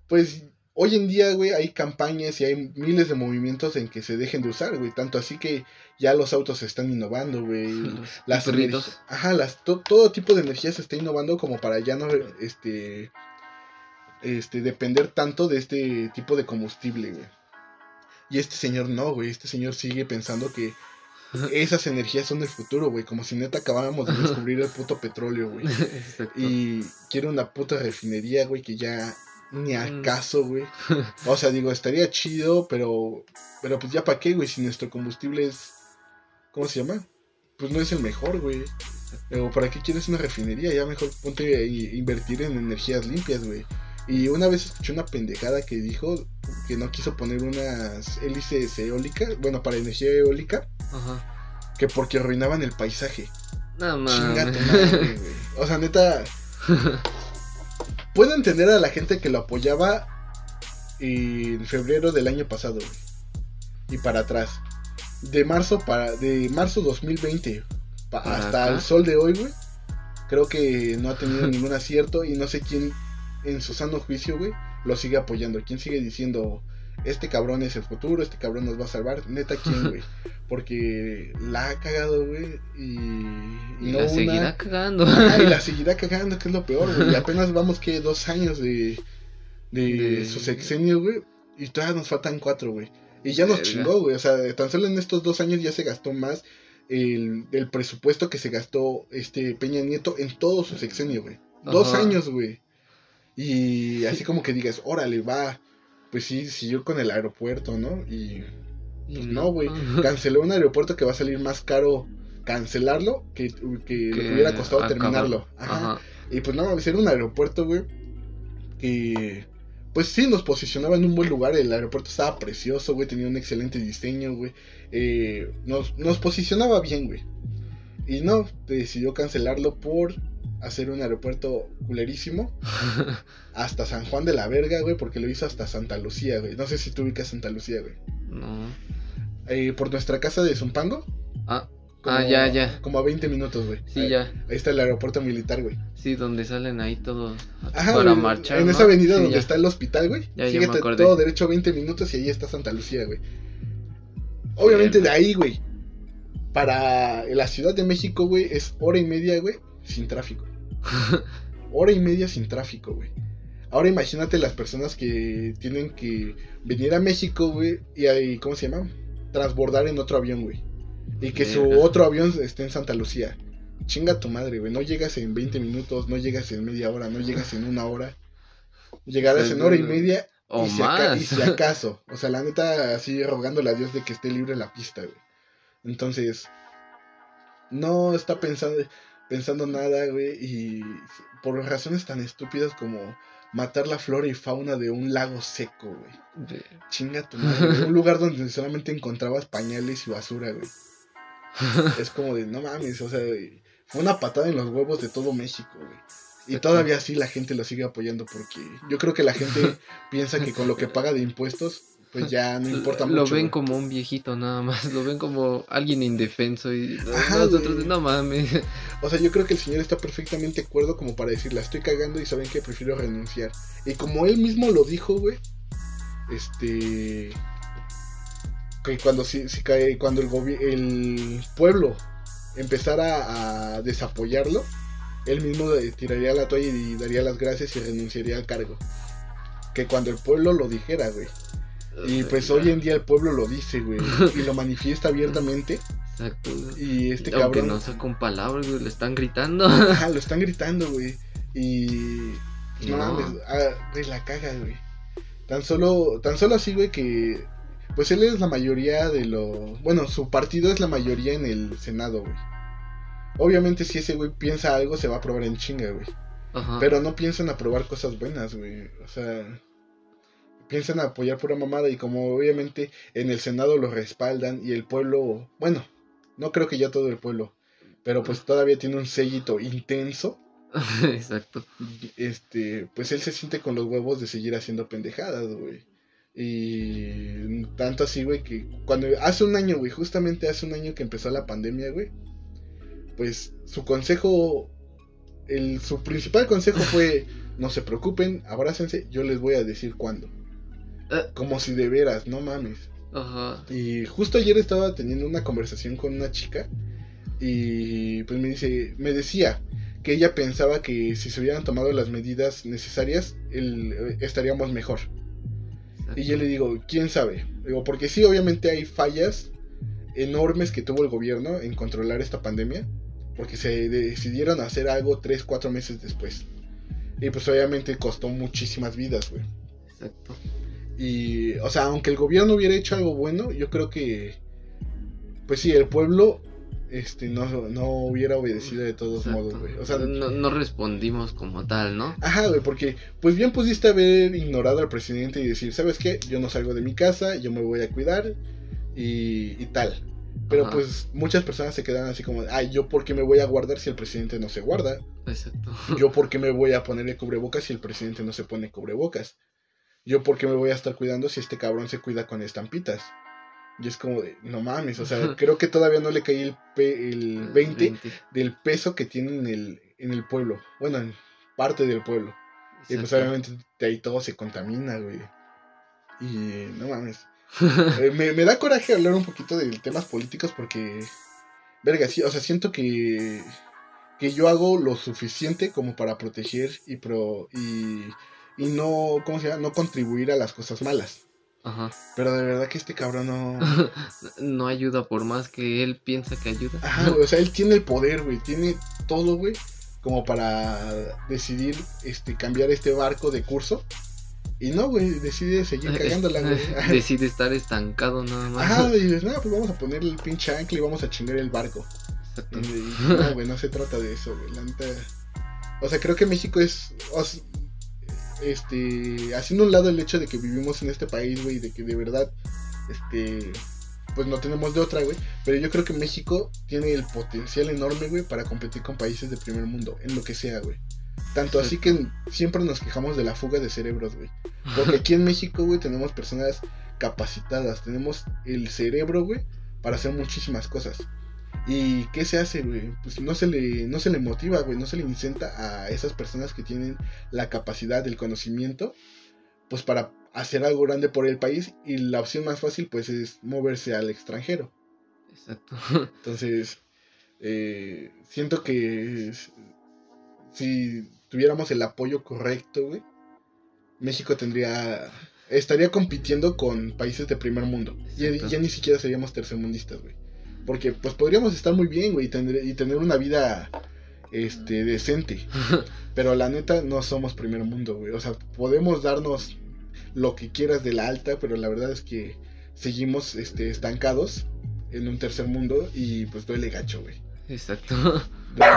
Speaker 1: pues hoy en día, güey, hay campañas y hay miles de movimientos en que se dejen de usar, güey. Tanto así que ya los autos se están innovando, güey. Las
Speaker 2: perritos.
Speaker 1: Ajá, las, to- todo tipo de energía se está innovando como para ya no, este, este, depender tanto de este tipo de combustible, güey. Y este señor no, güey. Este señor sigue pensando que esas energías son el futuro, güey. Como si neta acabáramos de descubrir el puto petróleo, güey. Y quiere una puta refinería, güey, que ya ni
Speaker 2: Mm.
Speaker 1: acaso, güey. O sea, digo, estaría chido, pero pero pues ya para qué, güey, si nuestro combustible es ¿cómo se llama? Pues no es el mejor, güey. Pero ¿para qué quieres una refinería? Ya mejor ponte a invertir en energías limpias, güey. Y una vez escuché una pendejada que dijo que no quiso poner unas hélices eólicas, bueno, para energía eólica,
Speaker 2: Ajá.
Speaker 1: que porque arruinaban el paisaje.
Speaker 2: No mames.
Speaker 1: O sea, neta. Puedo entender a la gente que lo apoyaba en febrero del año pasado, güey. Y para atrás. De marzo para. De marzo 2020 pa-
Speaker 2: Para
Speaker 1: hasta
Speaker 2: acá.
Speaker 1: el sol de hoy, güey. Creo que no ha tenido ningún acierto. Y no sé quién, en su sano juicio, güey, lo sigue apoyando. ¿Quién sigue diciendo? Este cabrón es el futuro, este cabrón nos va a salvar. Neta, ¿quién, güey? Porque la ha cagado, güey. Y,
Speaker 2: Y
Speaker 1: no
Speaker 2: la
Speaker 1: una-
Speaker 2: seguirá cagando.
Speaker 1: Ajá, y la seguirá cagando, que es lo peor, güey. Y apenas vamos que dos años de, de,
Speaker 2: De-
Speaker 1: su sexenio, güey. Y todavía nos faltan cuatro, güey. Y ya nos chingó, güey. O sea, tan solo en estos dos años ya se gastó más el, del presupuesto que se gastó este Peña Nieto en todo su sexenio, güey. Dos años, güey. Y así como que digas, órale, va. Pues sí, siguió con el aeropuerto, ¿no? Y pues no, güey. Canceló un aeropuerto que va a salir más caro cancelarlo que, que, que hubiera costado terminarlo. Ajá.
Speaker 2: Ajá.
Speaker 1: Y pues no, era un aeropuerto, güey. Que pues sí nos posicionaba en un buen lugar. El aeropuerto estaba precioso, güey. Tenía un excelente diseño, güey. Eh, nos, nos posicionaba bien, güey. Y no, decidió cancelarlo por hacer un aeropuerto culerísimo hasta San Juan de la Verga, güey, porque lo hizo hasta Santa Lucía, güey. No sé si tú ubicas Santa Lucía, güey.
Speaker 2: No.
Speaker 1: Eh, por nuestra casa de Zumpango.
Speaker 2: Ah,
Speaker 1: como-
Speaker 2: Ah, ya, ya.
Speaker 1: Como a 20 minutos, güey.
Speaker 2: sí,
Speaker 1: ahí,
Speaker 2: ya.
Speaker 1: Ahí está el aeropuerto militar, güey.
Speaker 2: Sí, donde salen ahí todos
Speaker 1: Ajá,
Speaker 2: para
Speaker 1: güey,
Speaker 2: marchar.
Speaker 1: En
Speaker 2: ¿no?
Speaker 1: esa avenida
Speaker 2: Sí,
Speaker 1: donde
Speaker 2: ya.
Speaker 1: está el hospital, güey.
Speaker 2: Ya, ya me acordé.
Speaker 1: todo derecho 20 minutos y ahí está Santa Lucía, güey. Obviamente de ahí, güey. Para la Ciudad de México, güey, es hora y media, güey, sin tráfico. Hora y media sin tráfico, güey. Ahora imagínate las personas que tienen que venir a México, güey, y ahí, ¿cómo se llama? Transbordar en otro avión, güey. Y que su otro avión esté en Santa Lucía. Chinga tu madre, güey. No llegas en 20 minutos, no llegas en media hora, no llegas en una hora. Llegarás en hora y media
Speaker 2: O
Speaker 1: y, si
Speaker 2: más.
Speaker 1: y si acaso. O sea, la neta, así rogándole a Dios de que esté libre la pista, güey. Entonces, no está pensando, pensando nada, güey. Y por razones tan estúpidas como matar la flora y fauna de un lago seco, güey.
Speaker 2: De-
Speaker 1: Chinga tu madre. un lugar donde solamente encontrabas pañales y basura, güey. Es como de, no mames, o sea, fue una patada en los huevos de todo México, güey. Y todavía así la gente lo sigue apoyando porque yo creo que la gente piensa que con lo que paga de impuestos, pues ya no importa
Speaker 2: lo
Speaker 1: mucho.
Speaker 2: ven
Speaker 1: güey.
Speaker 2: como un viejito nada más, lo ven como alguien indefenso y
Speaker 1: Ajá,
Speaker 2: nosotros no mames.
Speaker 1: O sea, yo creo que el señor está perfectamente acuerdo como para decir, la estoy cagando y saben que prefiero renunciar. Y como él mismo lo dijo, güey, este... Que cuando, si, si cae, cuando el, el pueblo empezara a desapoyarlo, él mismo tiraría la toalla y daría las gracias y renunciaría al cargo. Que cuando el pueblo lo dijera, güey. Y pues hoy en día el pueblo lo dice, güey. Y lo manifiesta abiertamente.
Speaker 2: Exacto.
Speaker 1: Y este
Speaker 2: Aunque
Speaker 1: cabrón...
Speaker 2: no sea con palabras, güey, le están gritando.
Speaker 1: Ajá, lo están gritando, güey. Y. no,
Speaker 2: No.
Speaker 1: mames, ah, güey, la caga, güey. Tan solo, tan solo así, güey, que. Pues él es la mayoría de lo. Bueno, su partido es la mayoría en el Senado, güey. Obviamente, si ese güey piensa algo, se va a aprobar en chinga, güey.
Speaker 2: Ajá.
Speaker 1: Pero no piensan aprobar cosas buenas, güey. O sea. Piensan apoyar pura mamada y como obviamente en el Senado lo respaldan y el pueblo, bueno, no creo que ya todo el pueblo, pero pues todavía tiene un sellito intenso
Speaker 2: Exacto.
Speaker 1: este, pues él se siente con los huevos de seguir haciendo pendejadas, güey. Y tanto así, güey, que cuando hace un año, güey, justamente hace un año que empezó la pandemia, güey, pues su consejo, el, su principal consejo fue, no se preocupen, abrácense, yo les voy a decir cuándo. Como si de veras, no mames.
Speaker 2: Ajá.
Speaker 1: Y justo ayer estaba teniendo una conversación con una chica y pues me dice, me decía que ella pensaba que si se hubieran tomado las medidas necesarias, el- eh, estaríamos mejor.
Speaker 2: exacto.
Speaker 1: Y yo le digo, ¿quién sabe? Digo, porque sí, obviamente hay fallas enormes que tuvo el gobierno en controlar esta pandemia, porque se decidieron hacer algo 3, 4 meses después. Y pues obviamente costó muchísimas vidas, güey.
Speaker 2: Exacto.
Speaker 1: Y, o sea, aunque el gobierno hubiera hecho algo bueno, yo creo que, pues sí, el pueblo este, no, no hubiera obedecido de todos
Speaker 2: Exacto.
Speaker 1: modos, güey. O sea,
Speaker 2: no, no respondimos como tal, ¿no?
Speaker 1: ajá, güey, porque, pues bien pudiste haber ignorado al presidente y decir, ¿sabes qué? Yo no salgo de mi casa, yo me voy a cuidar y, y tal. Pero
Speaker 2: Ajá.
Speaker 1: pues muchas personas se quedan así como, ay, ¿yo por qué me voy a guardar si el presidente no se guarda?
Speaker 2: Exacto.
Speaker 1: ¿Yo por qué me voy a poner el cubrebocas si el presidente no se pone cubrebocas? ¿Yo por qué me voy a estar cuidando si este cabrón se cuida con estampitas? Y es como de, no mames, o sea, creo que todavía no le caí el, pe- el 20 del peso que tiene en el, en el pueblo. Bueno, en parte del pueblo. Y pues obviamente de ahí todo se contamina, güey. Y no mames. Eh, me, me da coraje hablar un poquito de temas políticos porque, verga, sí, o sea, siento que, que yo hago lo suficiente como para proteger y, pro, y, y no, ¿cómo se llama? No contribuir a las cosas malas.
Speaker 2: Ajá.
Speaker 1: Pero de verdad que este cabrón no...
Speaker 2: No ayuda por más que él piensa que ayuda.
Speaker 1: Ajá, güey, o sea, él tiene el poder, güey, tiene todo, güey, como para decidir este, cambiar este barco de curso. Y no, güey, decide seguir cagándola, güey.
Speaker 2: Decide estar estancado nada más.
Speaker 1: Ajá, y dices, no, pues vamos a ponerle el pinche ancla y vamos a chingar el barco.
Speaker 2: Exacto.
Speaker 1: Y, no, güey, no se trata de eso, güey. La neta. O sea, creo que México es. o este. Haciendo un lado el hecho de que vivimos en este país, güey, de que de verdad. Este. Pues no tenemos de otra, güey. Pero yo creo que México tiene el potencial enorme, güey, para competir con países de primer mundo, en lo que sea, güey. Tanto así que siempre nos quejamos de la fuga de cerebros, güey. Porque aquí en México, güey, tenemos personas capacitadas, tenemos el cerebro, güey, para hacer muchísimas cosas. ¿Y qué se hace, güey? Pues no se le, no se le motiva, güey, no se le incenta a esas personas que tienen la capacidad, el conocimiento, pues para hacer algo grande por el país. Y la opción más fácil, pues, es moverse al extranjero.
Speaker 2: Exacto.
Speaker 1: Entonces, eh, siento que si tuviéramos el apoyo correcto, güey, México tendría estaría compitiendo con países de primer mundo. Y ya ni siquiera seríamos tercermundistas, güey. Porque pues podríamos estar muy bien, güey, y tener, y tener una vida este decente. Pero la neta no somos primer mundo, güey. O sea, podemos darnos lo que quieras de la alta, pero la verdad es que seguimos este, estancados en un tercer mundo y pues duele gacho, güey.
Speaker 2: Exacto.
Speaker 1: Duele.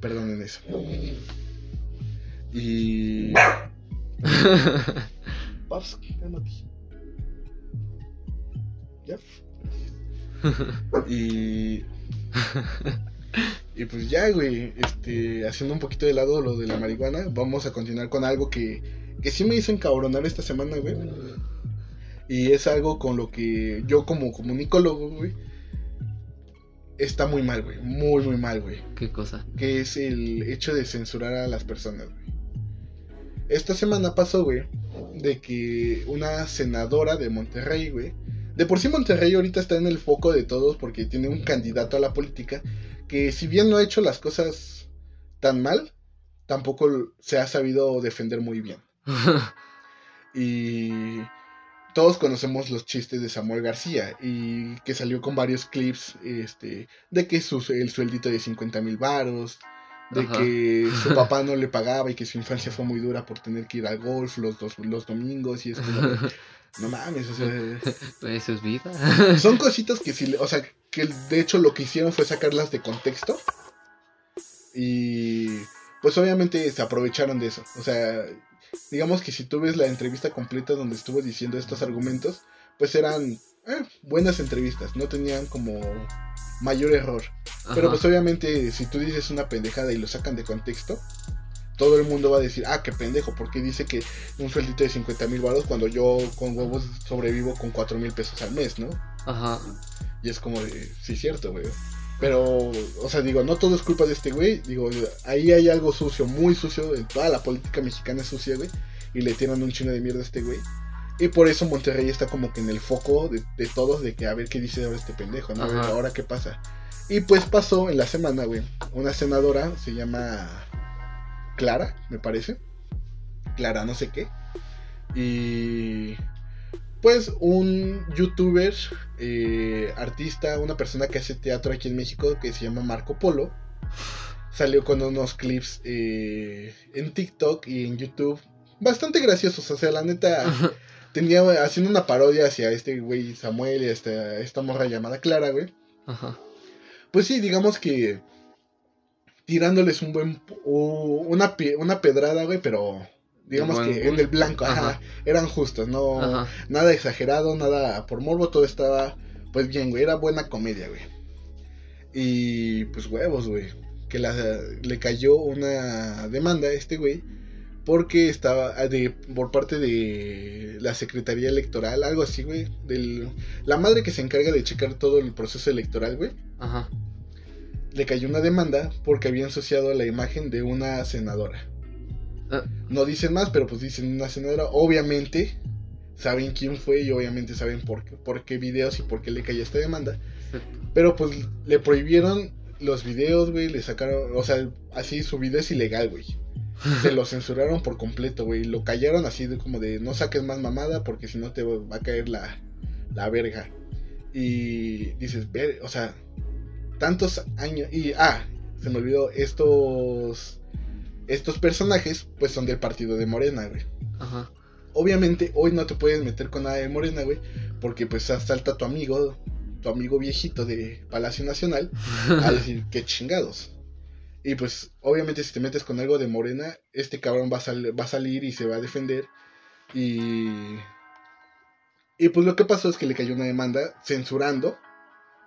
Speaker 1: Perdonen eso. Y... Paps, cálmate. ¿Ya? Y... Y pues ya, güey, este, haciendo un poquito de lado lo de la marihuana, vamos a continuar con algo que, que sí me hizo encabronar esta semana, güey. Y es algo con lo que yo como comunicólogo, güey, está muy mal, güey, muy, muy mal, güey.
Speaker 2: ¿Qué cosa?
Speaker 1: Que es el hecho de censurar a las personas, güey. Esta semana pasó, güey, de que una senadora de Monterrey, güey, de por sí Monterrey ahorita está en el foco de todos porque tiene un candidato a la política que si bien no ha hecho las cosas tan mal, tampoco se ha sabido defender muy bien. Y todos conocemos los chistes de Samuel García y que salió con varios clips este, de que su, el sueldito de 50 mil varos, de
Speaker 2: Ajá.
Speaker 1: que su papá no le pagaba y que su infancia fue muy dura por tener que ir al golf los, dos, los domingos y es como, de, no mames, o sea,
Speaker 2: Eso es vida.
Speaker 1: son cositas que sí, le- o sea, que de hecho lo que hicieron fue sacarlas de contexto. Y pues obviamente se aprovecharon de eso. O sea, digamos que si tú ves la entrevista completa donde estuvo diciendo estos argumentos, pues eran eh, buenas entrevistas, no tenían como mayor error. Pero pues obviamente si tú dices una pendejada y lo sacan de contexto, todo el mundo va a decir, ah, qué pendejo, porque dice que un sueldito de 50 mil baros cuando yo con huevos sobrevivo con 4 mil pesos al mes, ¿no?
Speaker 2: Ajá.
Speaker 1: Y es como de, sí, cierto, güey. Pero, o sea, digo, no todo es culpa de este güey. Digo, ahí hay algo sucio, muy sucio. En toda la política mexicana es sucia, güey. Y le tiran un chino de mierda a este güey. Y por eso Monterrey está como que en el foco de, de todos, de que a ver qué dice ahora este pendejo, ¿no? A ver, ahora qué pasa. Y pues pasó en la semana, güey. Una senadora, se llama Clara, me parece. Clara, no sé qué. Y pues un youtuber, eh, artista, una persona que hace teatro aquí en México que se llama Marco Polo, salió con unos clips eh, en TikTok y en YouTube bastante graciosos. O sea, la neta, tenía haciendo una parodia hacia este güey Samuel y esta, esta morra llamada Clara, güey.
Speaker 2: Ajá.
Speaker 1: Pues sí, digamos que tirándoles un buen u- una, una pedrada, güey, pero digamos que en el blanco, ajá,
Speaker 2: Ajá.
Speaker 1: eran justos, no
Speaker 2: Ajá.
Speaker 1: nada exagerado, nada por morbo, todo estaba pues bien, güey, era buena comedia, güey. Y pues huevos, güey, que la, le cayó una demanda a este güey porque estaba ah, de por parte de la Secretaría Electoral, algo así, güey, del la madre que se encarga de checar todo el proceso electoral, güey
Speaker 2: Ajá.
Speaker 1: le cayó una demanda porque había ensuciado la imagen de una senadora.
Speaker 2: Ah.
Speaker 1: No dicen más, pero pues dicen una senadora. Obviamente saben quién fue y obviamente saben por qué, por qué videos y por qué le cayó esta demanda.
Speaker 2: Exacto.
Speaker 1: Pero pues le prohibieron los videos, güey, le sacaron, o sea, así su video es ilegal, güey. Se lo censuraron por completo, güey. Lo callaron así de como de no saques más mamada porque si no te va a caer la, la verga. Y dices, ver, o sea, tantos años. Y, ah, se me olvidó, estos. Estos personajes, pues son del partido de Morena, güey.
Speaker 2: Ajá.
Speaker 1: Obviamente, hoy no te puedes meter con nada de Morena, güey. Porque pues salta tu amigo, tu amigo viejito de Palacio Nacional, a decir, qué chingados. Y pues, obviamente, si te metes con algo de Morena, este cabrón va a, sal- va a salir y se va a defender. Y. Y pues lo que pasó es que le cayó una demanda censurando.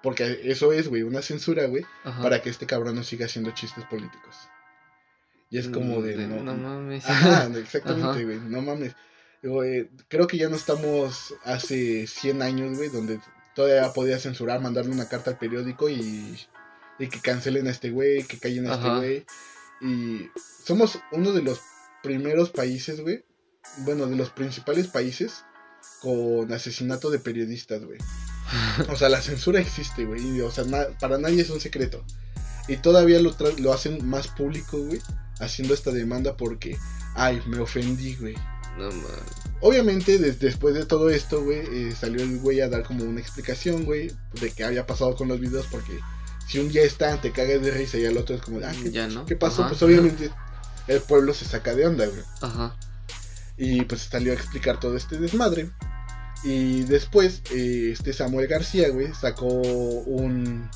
Speaker 1: Porque eso es, güey, una censura, güey, para que este cabrón no siga haciendo chistes políticos. Y es como de.
Speaker 2: Mm,
Speaker 1: no,
Speaker 2: no mames.
Speaker 1: Ajá, exactamente, güey, no mames. Eh, creo que ya no estamos hace 100 años, güey, donde todavía podía censurar, mandarle una carta al periódico y, y que cancelen a este güey, que callen a este güey. Y somos uno de los primeros países, güey, bueno, de los principales países con asesinato de periodistas, güey. O sea, la censura existe, güey, o sea, na- para nadie es un secreto. Y todavía lo, hacen más público, güey, haciendo esta demanda porque, ay, me ofendí, güey.
Speaker 2: No mames.
Speaker 1: Obviamente, des- después de todo esto, güey, eh, salió el güey a dar como una explicación, güey, de qué había pasado con los videos, porque si un día están, te cagas de risa y al otro es como, ah, ¿qué,
Speaker 2: Ya no.
Speaker 1: ¿qué pasó?
Speaker 2: Ajá.
Speaker 1: Pues obviamente el pueblo se saca de onda, güey.
Speaker 2: Ajá.
Speaker 1: Y pues salió a explicar todo este desmadre. Y después, eh, este Samuel García, güey, sacó un.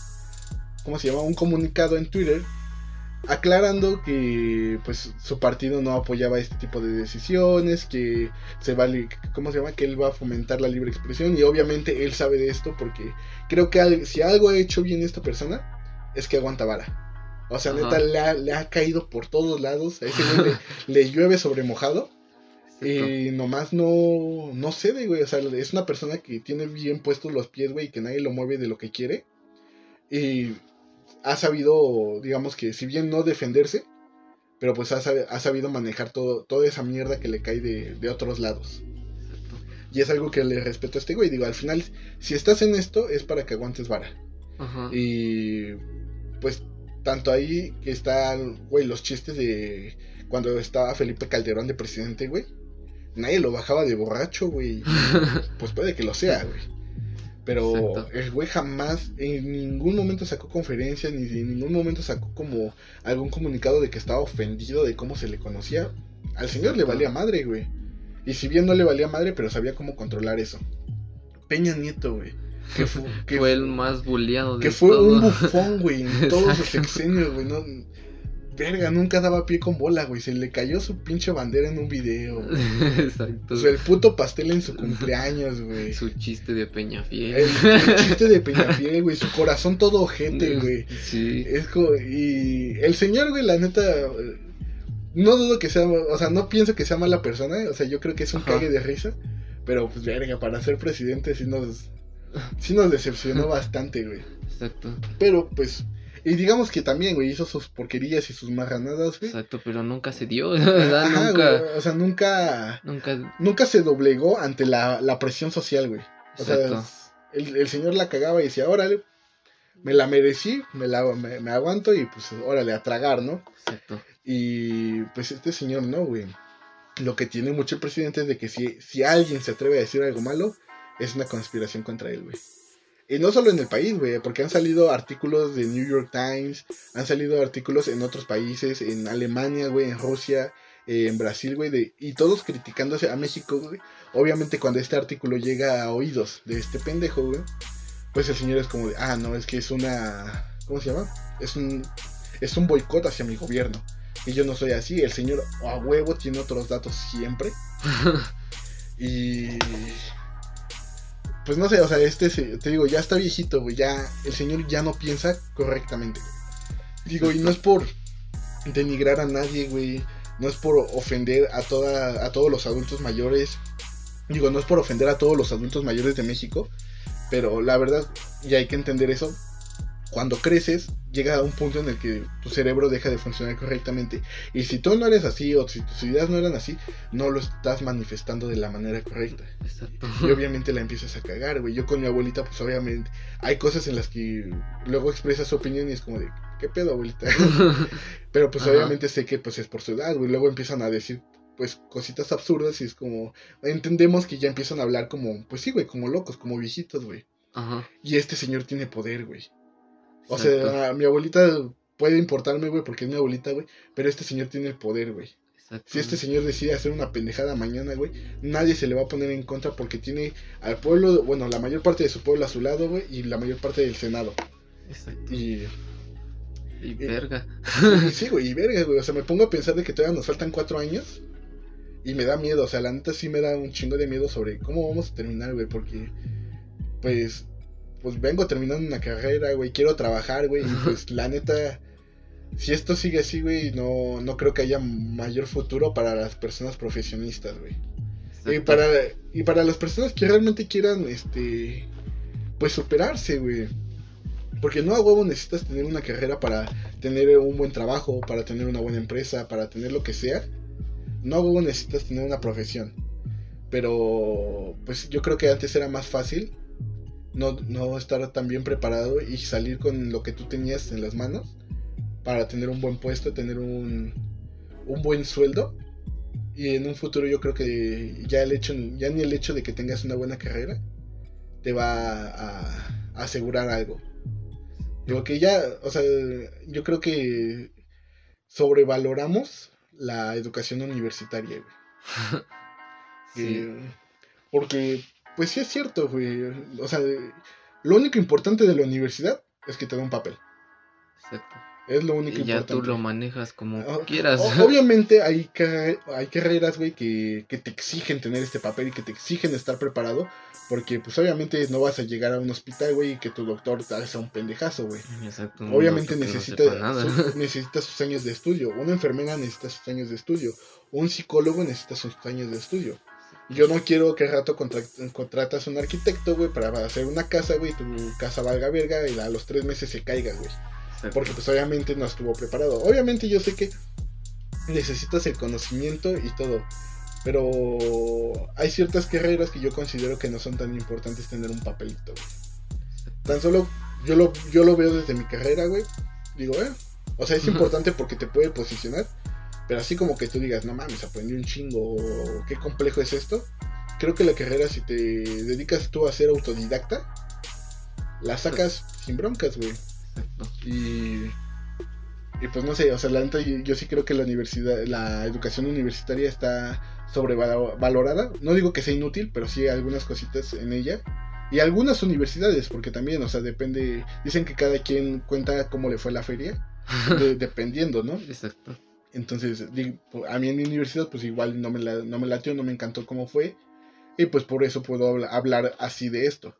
Speaker 1: ¿Cómo se llama? Un comunicado en Twitter. Aclarando que pues su partido no apoyaba este tipo de decisiones, que se vale, ¿cómo se llama? Que él va a fomentar la libre expresión y obviamente él sabe de esto porque creo que si algo ha hecho bien esta persona es que aguanta vara. O sea,
Speaker 2: Ajá.
Speaker 1: neta, le ha, le ha caído por todos lados, a ese güey le, le llueve sobre mojado. Y nomás no, no cede, güey. O sea, es una persona que tiene bien puestos los pies, güey, y que nadie lo mueve de lo que quiere. Y ha sabido, digamos que, si bien no defenderse, pero pues ha, ha sabido manejar todo, toda esa mierda que le cae de, de otros lados. Y es algo que le respeto a este güey. Digo, al final, si estás en esto, es para que aguantes vara.
Speaker 2: Ajá.
Speaker 1: Y pues tanto ahí que están, güey, los chistes de cuando estaba Felipe Calderón de presidente, güey. Nadie lo bajaba de borracho, güey. Pues puede que lo sea, güey. Pero
Speaker 2: Exacto.
Speaker 1: el güey jamás, en ningún momento sacó conferencia, ni en ningún momento sacó como algún comunicado de que estaba ofendido de cómo se le conocía. Al señor le valía madre, güey. Y si bien no le valía madre, pero sabía cómo controlar eso. Peña Nieto, güey. Que, fu- que
Speaker 2: fue el más bulleado de
Speaker 1: que fue
Speaker 2: todo.
Speaker 1: un bufón, güey, en todos
Speaker 2: Exacto.
Speaker 1: sexenios, güey. No, verga, nunca daba pie con bola, güey. Se le cayó su pinche bandera en un video. güey.
Speaker 2: Exacto.
Speaker 1: O sea, el puto pastel en su cumpleaños, güey.
Speaker 2: Su chiste de Peñafiel.
Speaker 1: El, el chiste de Peñafiel, güey. Su corazón todo ojete, güey.
Speaker 2: Sí.
Speaker 1: Es como, y el señor, güey, la neta. No dudo que sea, o sea, no pienso que sea mala persona. O sea, yo creo que es un
Speaker 2: Ajá.
Speaker 1: cague de risa. Pero, pues, verga, para ser presidente sí nos, sí nos decepcionó bastante, güey.
Speaker 2: Exacto.
Speaker 1: Pero pues, y digamos que también, güey, hizo sus porquerías y sus marranadas, güey.
Speaker 2: Exacto, pero nunca se dio. sea,
Speaker 1: Ajá,
Speaker 2: nunca.
Speaker 1: güey, o sea, nunca,
Speaker 2: Nunca.
Speaker 1: nunca se doblegó ante la, la presión social, güey. O sea,
Speaker 2: Exacto.
Speaker 1: el, el señor la cagaba y decía, órale, me la merecí, me, la, me, me aguanto y pues, órale, a tragar, ¿no?
Speaker 2: Exacto.
Speaker 1: Y pues este señor, ¿no, güey? Lo que tiene mucho el presidente es de que si, si alguien se atreve a decir algo malo, es una conspiración contra él, güey. Y no solo en el país, güey, porque han salido artículos de New York Times, han salido artículos en otros países, en Alemania, güey, en Rusia, eh, en Brasil, güey, y todos criticándose a México, güey. Obviamente cuando este artículo llega a oídos de este pendejo, güey, pues el señor es como de, ah, no, es que es una, ¿cómo se llama? Es un, es un boicot hacia mi gobierno. Y yo no soy así, el señor a huevo tiene otros datos siempre. Y pues no sé, o sea, este te digo, ya está viejito, güey, ya el señor ya no piensa correctamente. güey. Digo, y no es por denigrar a nadie, güey, no es por ofender a toda a todos los adultos mayores. Digo, no es por ofender a todos los adultos mayores de México, pero la verdad, y hay que entender eso, cuando creces, llega a un punto en el que tu cerebro deja de funcionar correctamente. Y si tú no eres así, o si tus ideas no eran así, no lo estás manifestando de la manera correcta.
Speaker 2: Exacto.
Speaker 1: Y obviamente la empiezas a cagar, güey. Yo con mi abuelita, pues obviamente, hay cosas en las que luego expresa su opinión y es como de, ¿qué pedo, abuelita? Pero pues
Speaker 2: Ajá.
Speaker 1: obviamente sé que pues es por su edad, güey. Luego empiezan a decir, pues, cositas absurdas y es como, entendemos que ya empiezan a hablar como, pues sí, güey, como locos, como viejitos, güey.
Speaker 2: Ajá.
Speaker 1: Y este señor tiene poder, güey. O
Speaker 2: Exacto.
Speaker 1: sea, mi abuelita puede importarme, güey, porque es mi abuelita, güey. Pero este señor tiene el poder, güey. Si este señor decide hacer una pendejada mañana, güey, nadie se le va a poner en contra porque tiene al pueblo, bueno, la mayor parte de su pueblo a su lado, güey, y la mayor parte del Senado.
Speaker 2: Exacto.
Speaker 1: Y,
Speaker 2: Y verga.
Speaker 1: y sí, güey, y verga, güey. O sea, me pongo a pensar de que todavía nos faltan cuatro años. Y me da miedo, o sea, la neta sí me da un chingo de miedo sobre cómo vamos a terminar, güey, porque, pues, pues vengo terminando una carrera, güey, quiero trabajar, güey, y pues la neta, si esto sigue así, güey, no, no creo que haya mayor futuro para las personas profesionistas, güey. Y para, y para las personas que realmente quieran, este, pues superarse, güey. Porque no a huevo necesitas tener una carrera para tener un buen trabajo, para tener una buena empresa, para tener lo que sea. No a huevo necesitas tener una profesión. Pero, pues yo creo que antes era más fácil no, no estar tan bien preparado y salir con lo que tú tenías en las manos para tener un buen puesto, tener un, un buen sueldo. Y en un futuro yo creo que ya el hecho, ya ni el hecho de que tengas una buena carrera te va a, asegurar algo. Digo que ya, o sea, yo creo que sobrevaloramos la educación universitaria, güey. Eh, porque, pues sí es cierto, güey. O sea, lo único importante de la universidad es que te da un papel. Exacto. Es lo único
Speaker 2: y ya tú lo manejas como ah, quieras.
Speaker 1: Obviamente hay, hay carreras, güey, que, que, te exigen tener este papel y que te exigen estar preparado. Porque, pues, obviamente no vas a llegar a un hospital, güey, y que tu doctor te haga un pendejazo, güey. Exacto. Obviamente necesita, necesita sus años de estudio. Una enfermera necesita sus años de estudio. Un psicólogo necesita sus años de estudio. Yo no quiero que al rato contratas un arquitecto, güey, para hacer una casa, güey, tu casa valga verga y a los tres meses se caiga, güey. Porque pues obviamente no estuvo preparado. Obviamente yo sé que necesitas el conocimiento y todo. Pero hay ciertas carreras que yo considero que no son tan importantes tener un papelito, güey. Tan solo yo lo, yo lo veo desde mi carrera, güey. Digo, eh. O sea, es importante porque te puede posicionar. Pero así como que tú digas, no mames, aprendí un chingo, qué complejo es esto. Creo que la carrera, si te dedicas tú a ser autodidacta, la sacas sin broncas, güey. Y, y pues no sé, o sea, la neta, yo, sí creo que la universidad, la educación universitaria está sobrevalorada. No digo que sea inútil, pero sí hay algunas cositas en ella. Y algunas universidades, porque también, o sea, depende. Dicen que cada quien cuenta cómo le fue la feria, dependiendo, ¿no? Exacto. Entonces, a mí en mi universidad, pues igual no me, no me latió, no me encantó cómo fue. Y pues por eso puedo hablar así de esto.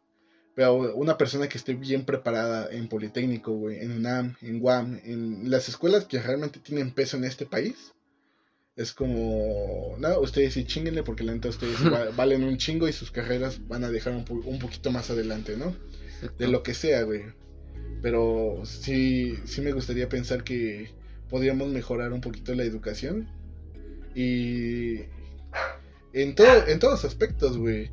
Speaker 1: Pero una persona que esté bien preparada en Politécnico, güey, en UNAM, en UAM, en las escuelas que realmente tienen peso en este país, es como, no, ustedes sí chinguenle porque la neta ustedes valen un chingo y sus carreras van a dejar un, un poquito más adelante, ¿no? De lo que sea, güey. Pero sí, sí me gustaría pensar que podríamos mejorar un poquito la educación. Y en, todo, en todos aspectos, güey.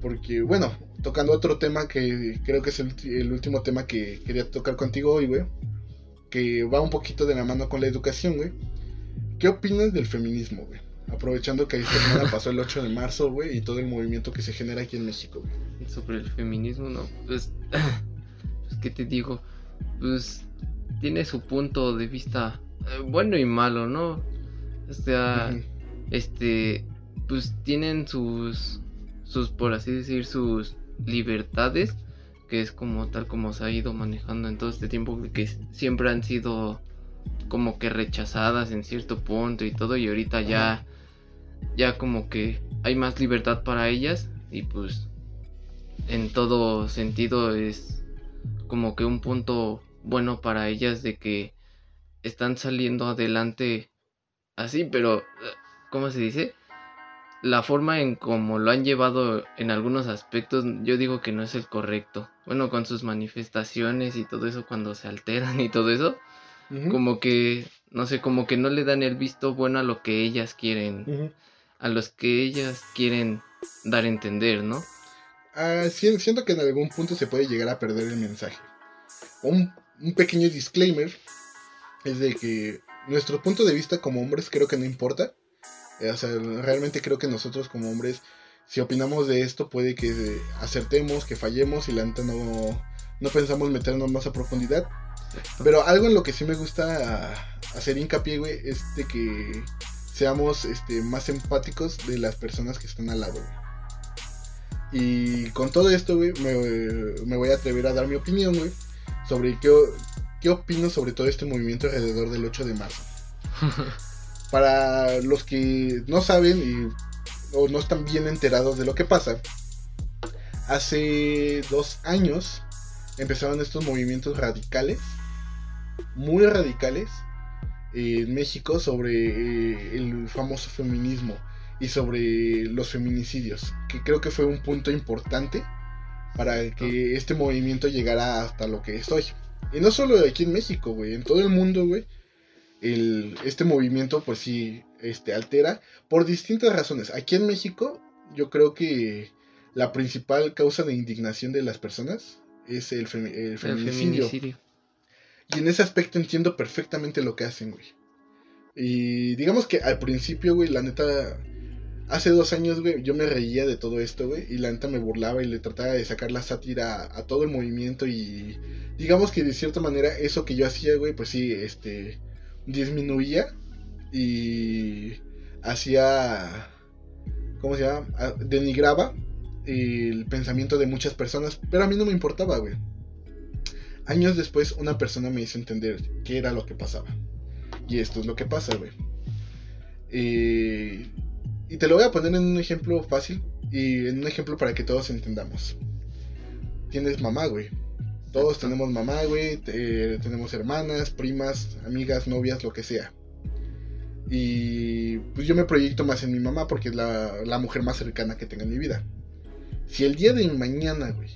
Speaker 1: Porque, bueno, tocando otro tema que creo que es el, último tema que quería tocar contigo hoy, güey. Que va un poquito de la mano con la educación, güey. ¿Qué opinas del feminismo, güey? Aprovechando que esta semana pasó el 8 de marzo, güey, y todo el movimiento que se genera aquí en México, güey.
Speaker 2: Sobre el feminismo, no, pues, pues, ¿qué te digo? Pues, tiene su punto de vista bueno y malo, ¿no? O sea, este, pues tienen sus, sus, por así decir, sus libertades, que es como tal como se ha ido manejando en todo este tiempo, que siempre han sido como que rechazadas en cierto punto y todo, y ahorita ya, ya como que hay más libertad para ellas, y pues en todo sentido es como que un punto bueno para ellas de que están saliendo adelante así, pero ¿cómo se dice? La forma en cómo lo han llevado en algunos aspectos, yo digo que no es el correcto. Bueno, con sus manifestaciones y todo eso, cuando se alteran y todo eso, como que, no sé, como que no le dan el visto bueno a lo que ellas quieren, a los que ellas quieren dar a entender, ¿no?
Speaker 1: Ah, siento que en algún punto se puede llegar a perder el mensaje. Un, un pequeño disclaimer es de que nuestro punto de vista como hombres creo que no importa. Eh, o sea, realmente creo que nosotros como hombres, si opinamos de esto, puede que acertemos, que fallemos y la neta no, no pensamos meternos más a profundidad. Pero algo en lo que sí me gusta hacer hincapié, güey, es de que seamos este, más empáticos de las personas que están al lado, Y con todo esto, güey, me, me voy a atrever a dar mi opinión, güey, sobre qué, ¿Qué opino sobre todo este movimiento alrededor del 8 de marzo? Para los que no saben y, o no están bien enterados de lo que pasa, hace dos años empezaron estos movimientos radicales, muy radicales, en México sobre eh, el famoso feminismo y sobre los feminicidios, que creo que fue un punto importante para que este movimiento llegara hasta lo que es hoy. Y no solo aquí en México, güey, en todo el mundo, güey. este movimiento, pues sí, este, altera por distintas razones. Aquí en México, yo creo que la principal causa de indignación de las personas es el, feminicidio. Y en ese aspecto entiendo perfectamente lo que hacen, güey. Y digamos que al principio, güey, la neta, hace dos años, güey, yo me reía de todo esto, güey, y la neta me burlaba y le trataba de sacar la sátira a, todo el movimiento y digamos que de cierta manera eso que yo hacía, güey, pues sí, este, disminuía y hacía, ¿cómo se llama? Ah, denigraba el pensamiento de muchas personas, pero a mí no me importaba, güey. Años después una persona me hizo entender qué era lo que pasaba. Y esto es lo que pasa, güey. Eh, y te lo voy a poner en un ejemplo fácil y en un ejemplo para que todos entendamos. Tienes mamá, güey. Todos tenemos mamá, güey. tenemos hermanas, primas, amigas, novias, lo que sea. Y pues yo me proyecto más en mi mamá porque es la, la mujer más cercana que tengo en mi vida. Si el día de mañana, güey,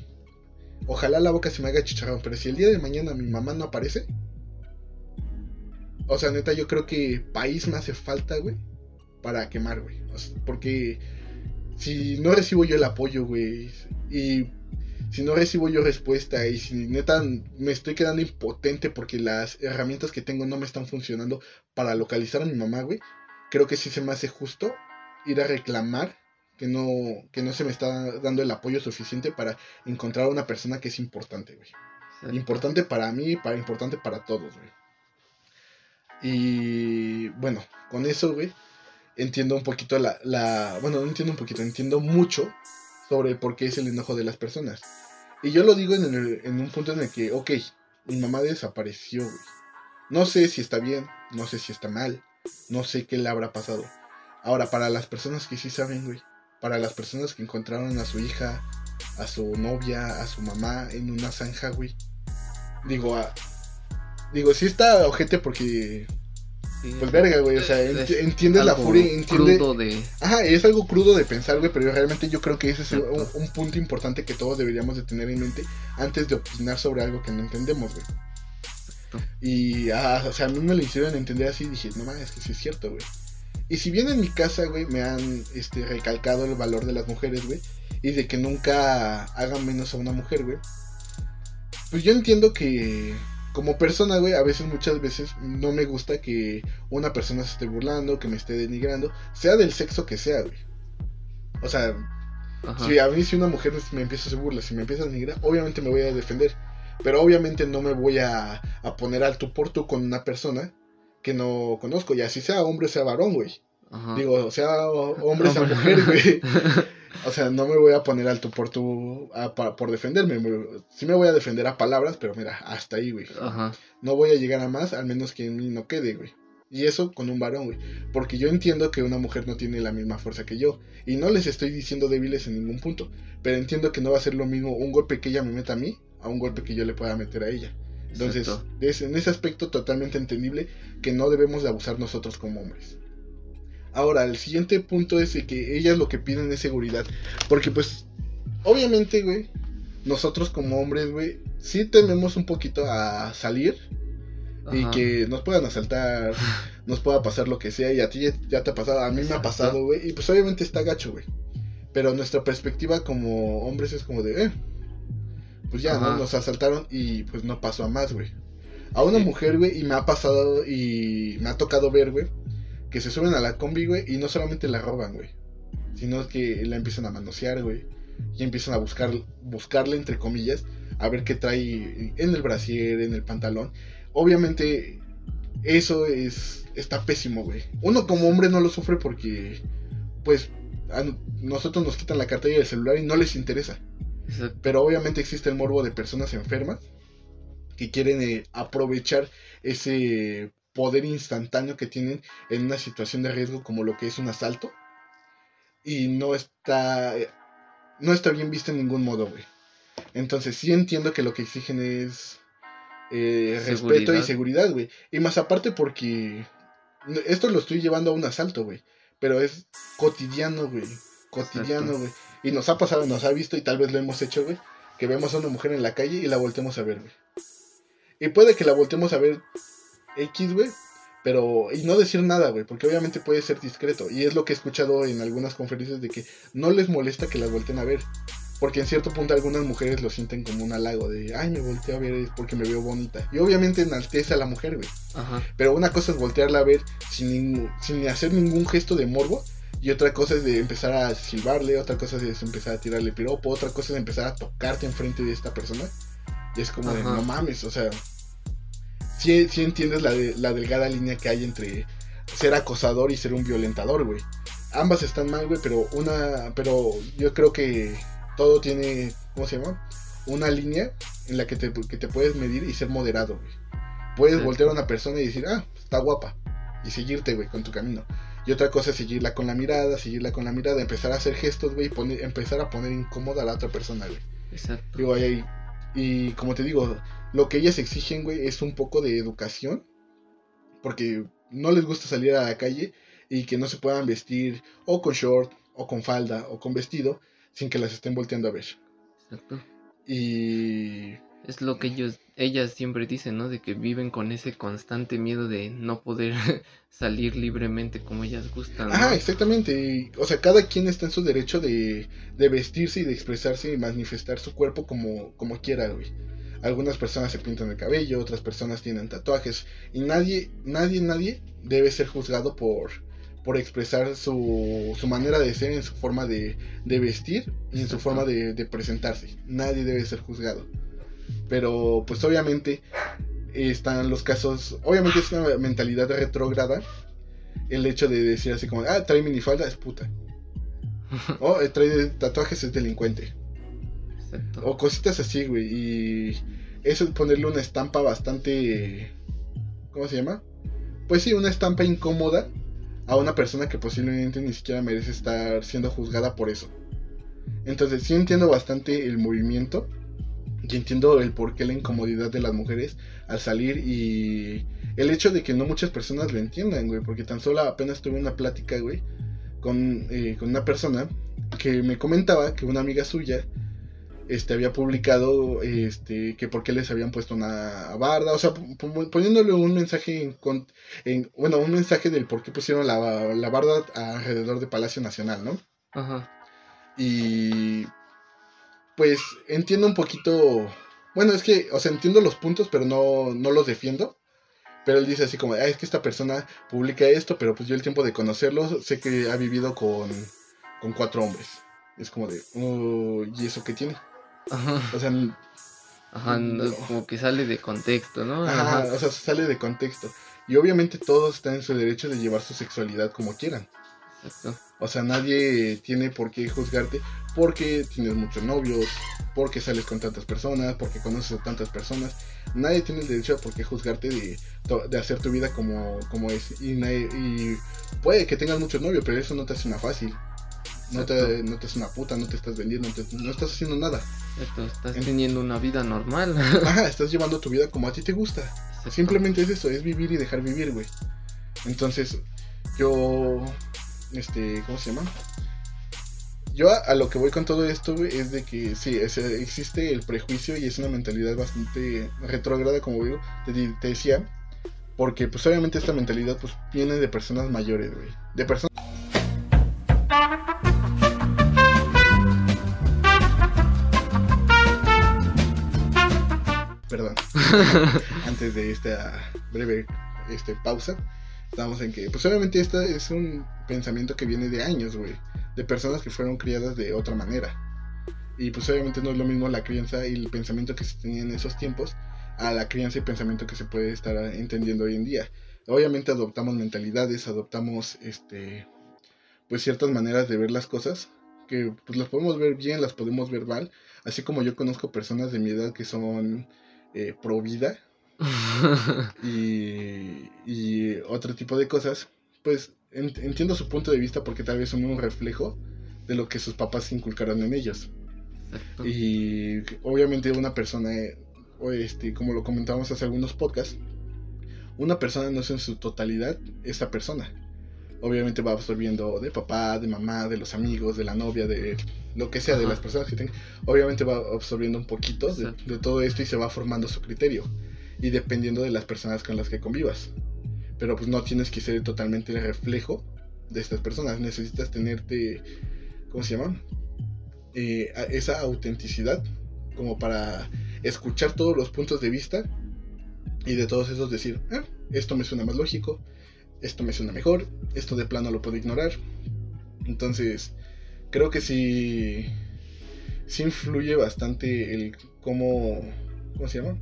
Speaker 1: ojalá la boca se me haga chicharrón, pero si el día de mañana mi mamá no aparece, o sea, neta, yo creo que país me hace falta, güey, para quemar, güey. porque si no recibo yo el apoyo, güey, y si no recibo yo respuesta, y si neta me estoy quedando impotente porque las herramientas que tengo no me están funcionando para localizar a mi mamá, güey, creo que sí se me hace justo ir a reclamar que no, que no se me está dando el apoyo suficiente para encontrar a una persona que es importante, güey. Importante para mí, para, importante para todos, güey. Y bueno, con eso, güey, entiendo un poquito la, la... Bueno, no entiendo un poquito, entiendo mucho sobre por qué es el enojo de las personas. Y yo lo digo en, en un punto en el que, ok, mi mamá desapareció, güey. No sé si está bien, no sé si está mal, no sé qué le habrá pasado. Ahora, para las personas que sí saben, güey, para las personas que encontraron a su hija, a su novia, a su mamá en una zanja, güey. Digo, a, digo, sí está ojete porque pues verga, güey, o sea, entiendes la furia, entiendes... Crudo de... Ajá, es algo crudo de pensar, güey, pero realmente yo creo que ese es un, punto importante que todos deberíamos de tener en mente antes de opinar sobre algo que no entendemos, güey. Y, ah, o sea, a mí me lo hicieron entender así y dije, no mames, es que sí es cierto, güey. Y si bien en mi casa, güey, me han este, recalcado el valor de las mujeres, güey, y de que nunca hagan menos a una mujer, güey, pues yo entiendo que como persona, güey, a veces, muchas veces, no me gusta que una persona se esté burlando, que me esté denigrando, sea del sexo que sea, güey. O sea, si a mí si una mujer me empieza a hacer burlas, si me empieza a denigrar, obviamente me voy a defender. Pero obviamente no me voy a, a poner al tú por tú con una persona que no conozco, y así sea hombre o sea varón, güey. Digo, sea hombre o sea mujer, güey. O sea, no me voy a poner alto por tu. por defenderme. Sí me voy a defender a palabras, pero mira, hasta ahí, güey. No voy a llegar a más, al menos que en mí no quede, güey. Y eso con un varón, güey. Porque yo entiendo que una mujer no tiene la misma fuerza que yo. Y no les estoy diciendo débiles en ningún punto. Pero entiendo que no va a ser lo mismo un golpe que ella me meta a mí a un golpe que yo le pueda meter a ella. Entonces, en ese aspecto totalmente entendible que no debemos de abusar nosotros como hombres. Ahora, el siguiente punto es que ellas lo que piden es seguridad. Porque pues, obviamente, güey, nosotros como hombres, güey, sí tememos un poquito a salir. Y que nos puedan asaltar, nos pueda pasar lo que sea. Y a ti ya, te ha pasado, a mí me ha pasado, güey. Y pues obviamente está gacho, güey. Pero nuestra perspectiva como hombres es como de, eh, pues ya, ¿no? Nos asaltaron y pues no pasó a más, güey. A una mujer, güey, y me ha pasado y me ha tocado ver, güey, que se suben a la combi, güey, y no solamente la roban, güey, sino que la empiezan a manosear, güey, y empiezan a buscar, buscarle, entre comillas, a ver qué trae en el brasier, en el pantalón. Obviamente, eso es, está pésimo, güey. Uno como hombre no lo sufre porque, pues, a nosotros nos quitan la cartera y el celular y no les interesa. Pero obviamente existe el morbo de personas enfermas que quieren eh, aprovechar ese poder instantáneo que tienen en una situación de riesgo como lo que es un asalto. Y no está, eh, no está bien visto en ningún modo, güey. Entonces sí entiendo que lo que exigen es eh, respeto y seguridad, güey. Y más aparte porque esto lo estoy llevando a un asalto, güey. Pero es cotidiano, güey. Cotidiano, güey. Y nos ha pasado, nos ha visto y tal vez lo hemos hecho, güey. Que vemos a una mujer en la calle y la voltemos a ver, güey. Y puede que la voltemos a ver X, güey. Pero, y no decir nada, güey, porque obviamente puede ser discreto. Y es lo que he escuchado en algunas conferencias de que no les molesta que las volteen a ver. Porque en cierto punto algunas mujeres lo sienten como un halago de, ay, me volteo a ver es porque me veo bonita. Y obviamente enaltece a la mujer, güey.
Speaker 2: Ajá.
Speaker 1: Pero una cosa es voltearla a ver sin, ningún- sin hacer ningún gesto de morbo. Y otra cosa es de empezar a silbarle, otra cosa es empezar a tirarle piropo, otra cosa es empezar a tocarte enfrente de esta persona. Y es como de, no mames, o sea, sí, sí entiendes la, de- la delgada línea que hay entre ser acosador y ser un violentador, güey. Ambas están mal, güey, pero una, pero yo creo que todo tiene, ¿cómo se llama? Una línea en la que te, que te puedes medir y ser moderado, güey. Puedes
Speaker 2: Sí.
Speaker 1: voltear a una persona y decir, ah, está guapa, y seguirte, güey, con tu camino. Y otra cosa es seguirla con la mirada, seguirla con la mirada, empezar a hacer gestos, güey, y poner- empezar a poner incómoda a la otra persona, güey.
Speaker 2: Exacto.
Speaker 1: Digo, ahí, ahí- y como te digo, lo que ellas exigen, güey, es un poco de educación. Porque no les gusta salir a la calle y que no se puedan vestir o con short, o con falda, o con vestido, sin que las estén volteando a ver.
Speaker 2: Exacto.
Speaker 1: Y...
Speaker 2: Es lo que ellos, ellas siempre dicen, ¿no? De que viven con ese constante miedo de no poder salir libremente como ellas gustan. ¿no?
Speaker 1: Ajá, exactamente. o sea, cada quien está en su derecho de, de vestirse y de expresarse y manifestar su cuerpo como, como quiera, güey. Algunas personas se pintan el cabello, otras personas tienen tatuajes. Y nadie, nadie, nadie debe ser juzgado por, por expresar su, su manera de ser en su forma de, de vestir y en su forma de, de presentarse. Nadie debe ser juzgado. Pero pues obviamente están los casos, obviamente es una mentalidad retrógrada el hecho de decir así como, ah, trae minifalda es puta. O eh, trae tatuajes es delincuente. O cositas así, güey. Y eso es ponerle una estampa bastante... ¿Cómo se llama? Pues sí, una estampa incómoda a una persona que posiblemente ni siquiera merece estar siendo juzgada por eso. Entonces sí entiendo bastante el movimiento y entiendo el porqué la incomodidad de las mujeres al salir y el hecho de que no muchas personas lo entiendan, güey, porque tan solo apenas tuve una plática, güey, con, eh, con una persona que me comentaba que una amiga suya este había publicado este que por qué les habían puesto una barda, o sea, poniéndole un mensaje en, en- bueno, un mensaje del por qué pusieron la, la barda alrededor de Palacio Nacional, ¿no?
Speaker 2: Ajá.
Speaker 1: Y pues entiendo un poquito, bueno, es que, o sea, entiendo los puntos, pero no, no los defiendo. Pero él dice así como, ah, es que esta persona publica esto, pero pues yo el tiempo de conocerlo sé que ha vivido con, con cuatro hombres. Es como de, "Oh, ¿y eso qué tiene?
Speaker 2: Ajá.
Speaker 1: O sea,
Speaker 2: Ajá, no, como que sale de contexto, ¿no?
Speaker 1: ajá, o sea, sale de contexto. Y obviamente todos están en su derecho de llevar su sexualidad como quieran.
Speaker 2: Exacto.
Speaker 1: O sea, nadie tiene por qué juzgarte porque tienes muchos novios, porque sales con tantas personas, porque conoces a tantas personas. Nadie tiene el derecho a por qué juzgarte de, hacer tu vida como, como es. Y, nadie- y puede que tengas muchos novios, pero eso no te hace una fácil. No te, no te hace una puta, no te estás vendiendo, no, te- no estás haciendo nada.
Speaker 2: Exacto, estás
Speaker 1: En-
Speaker 2: teniendo una vida normal.
Speaker 1: Ajá, estás llevando tu vida como a ti te gusta.
Speaker 2: Exacto.
Speaker 1: Simplemente es eso, es vivir y dejar vivir, güey. Entonces, yo, este, ¿cómo se llama? Yo a, a lo que voy con todo esto, güey, es de que sí, es- existe el prejuicio y es una mentalidad bastante retrógrada, como digo, te, te decía, porque pues obviamente esta mentalidad pues viene de personas mayores, güey. De personas... antes de esta breve este, pausa, estábamos en que, pues obviamente esta es un pensamiento que viene de años, güey, de personas que fueron criadas de otra manera. Y pues obviamente no es lo mismo la crianza y el pensamiento que se tenía en esos tiempos a la crianza y pensamiento que se puede estar entendiendo hoy en día. Obviamente adoptamos mentalidades, adoptamos este pues ciertas maneras de ver las cosas que pues las podemos ver bien, las podemos ver mal, así como yo conozco personas de mi edad que son eh, pro vida y, y otro tipo de cosas, pues en- entiendo su punto de vista porque tal vez son un reflejo de lo que sus papás inculcaron en ellos.
Speaker 2: Exacto.
Speaker 1: Y obviamente una persona, o este, como lo comentábamos hace algunos podcasts, una persona no es en su totalidad esa persona. Obviamente va absorbiendo de papá, de mamá, de los amigos, de la novia, de lo que sea, de las personas que tenga. Obviamente va absorbiendo un poquito de todo esto y se va formando su criterio. Y dependiendo de las personas con las que convivas. Pero pues no tienes que ser totalmente el reflejo de estas personas. Necesitas tenerte, ¿cómo se llama? eh, esa autenticidad como para escuchar todos los puntos de vista y de todos esos decir, ah, esto me suena más lógico, esto me suena mejor, esto de plano lo puedo ignorar. Entonces, creo que sí, sí influye bastante el cómo, ¿cómo se llama?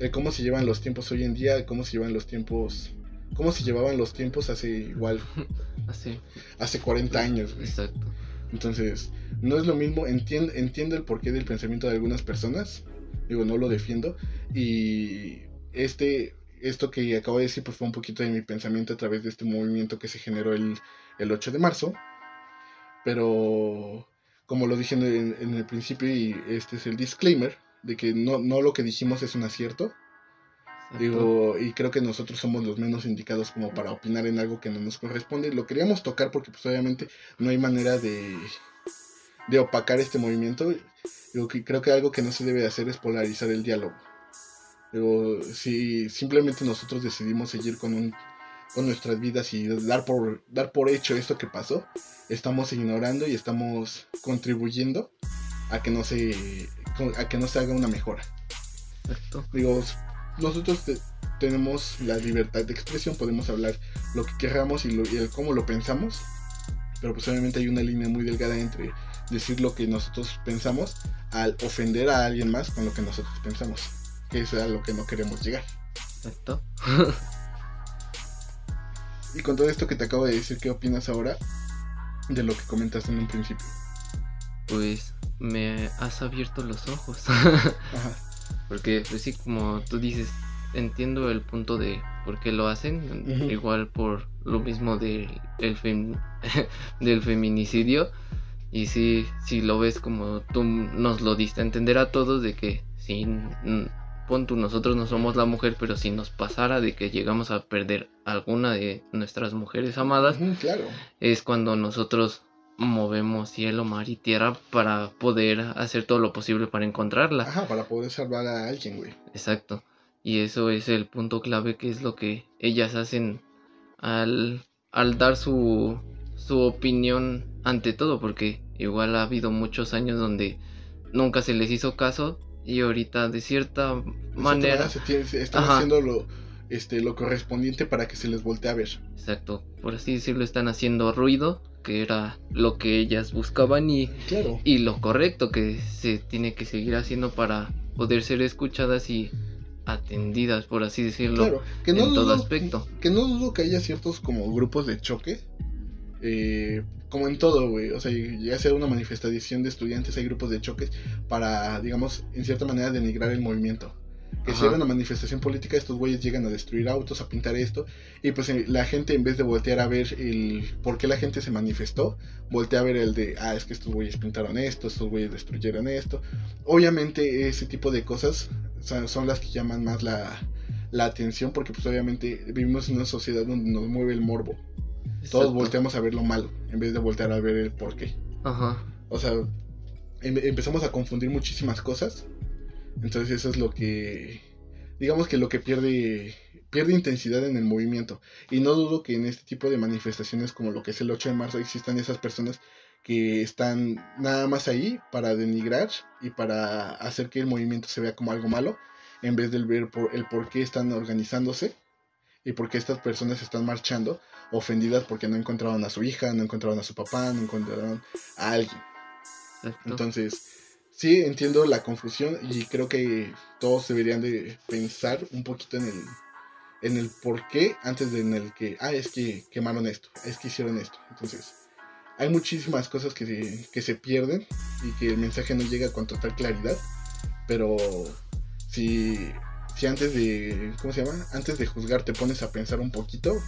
Speaker 1: El cómo se llevan los tiempos hoy en día, cómo se llevan los tiempos, cómo se llevaban los tiempos hace igual,
Speaker 2: Así.
Speaker 1: hace 40 años. güey.
Speaker 2: Exacto.
Speaker 1: Entonces, no es lo mismo, entiendo, entiendo el porqué del pensamiento de algunas personas, digo, no lo defiendo, y este, esto que acabo de decir, pues fue un poquito de mi pensamiento a través de este movimiento que se generó el, el 8 de marzo, pero como lo dije en, en el principio, y este es el disclaimer, de que no, no lo que dijimos es un acierto,
Speaker 2: exacto.
Speaker 1: Digo, y creo que nosotros somos los menos indicados como para opinar en algo que no nos corresponde. Lo queríamos tocar porque pues obviamente no hay manera de, de opacar este movimiento. Digo, que creo que algo que no se debe hacer es polarizar el diálogo. Digo, si simplemente nosotros decidimos seguir con, un, con nuestras vidas y dar por, dar por hecho esto que pasó, estamos ignorando y estamos contribuyendo a que no se, a que no se haga una mejora.
Speaker 2: Exacto.
Speaker 1: Digo, nosotros te- tenemos la libertad de expresión, podemos hablar lo que queramos y, lo, y el cómo lo pensamos, pero pues obviamente hay una línea muy delgada entre decir lo que nosotros pensamos al ofender a alguien más con lo que nosotros pensamos, que es a lo que no queremos llegar.
Speaker 2: Exacto.
Speaker 1: Y con todo esto que te acabo de decir, ¿qué opinas ahora de lo que comentaste en un principio?
Speaker 2: Pues me has abierto los ojos.
Speaker 1: Ajá,
Speaker 2: Porque, pues sí, como tú dices, entiendo el punto de por qué lo hacen. Igual por lo mismo del, el fem- del feminicidio. Y sí, si lo ves como tú nos lo diste a entender a todos de que si mm, pon tú, nosotros no somos la mujer, pero si nos pasara de que llegamos a perder alguna de nuestras mujeres amadas,
Speaker 1: claro.
Speaker 2: es cuando nosotros movemos cielo, mar y tierra para poder hacer todo lo posible para encontrarla.
Speaker 1: Ajá, para poder salvar a alguien, güey.
Speaker 2: Exacto. Y eso es el punto clave que es lo que ellas hacen al, al dar su, su opinión ante todo, porque igual ha habido muchos años donde nunca se les hizo caso y ahorita de cierta
Speaker 1: De
Speaker 2: manera...
Speaker 1: se tiene- se están
Speaker 2: Ajá.
Speaker 1: haciendo lo, este, lo correspondiente para que se les voltee a ver.
Speaker 2: Exacto, por así decirlo, están haciendo ruido, que era lo que ellas buscaban y
Speaker 1: Claro.
Speaker 2: y lo correcto que se tiene que seguir haciendo para poder ser escuchadas y atendidas, por así decirlo,
Speaker 1: Claro, que no
Speaker 2: en todo aspecto.
Speaker 1: Que no dudo que haya ciertos como grupos de choque. eh, como en todo, güey. O sea, ya sea una manifestación de estudiantes, hay grupos de choques para, digamos, en cierta manera denigrar el movimiento. Que si era una manifestación política, estos güeyes llegan a destruir autos, a pintar esto. Y pues eh, la gente, en vez de voltear a ver el por qué la gente se manifestó, voltea a ver el de, ah, es que estos güeyes pintaron esto, estos güeyes destruyeron esto. Obviamente ese tipo de cosas son, son las que llaman más la, la atención porque pues obviamente vivimos en una sociedad donde nos mueve el morbo. Todos volteamos a ver lo malo en vez de voltear a ver el por qué.
Speaker 2: Ajá,
Speaker 1: O sea, em- empezamos a confundir muchísimas cosas. Entonces eso es lo que, digamos que lo que pierde, pierde intensidad en el movimiento. Y no dudo que en este tipo de manifestaciones como lo que es el 8 de marzo existan esas personas que están nada más ahí para denigrar y para hacer que el movimiento se vea como algo malo, en vez de ver por, el por qué están organizándose y por qué estas personas están marchando ofendidas porque no encontraron a su hija, no encontraron a su papá, no encontraron a alguien.
Speaker 2: exacto.
Speaker 1: Entonces, sí entiendo la confusión y creo que todos deberían de pensar un poquito en el en el por qué antes de en el que, ah, es que quemaron esto, es que hicieron esto. Entonces, hay muchísimas cosas que se, que se pierden y que el mensaje no llega con total claridad, pero si, si antes de, ¿cómo se llama? Antes de juzgar te pones a pensar un poquito,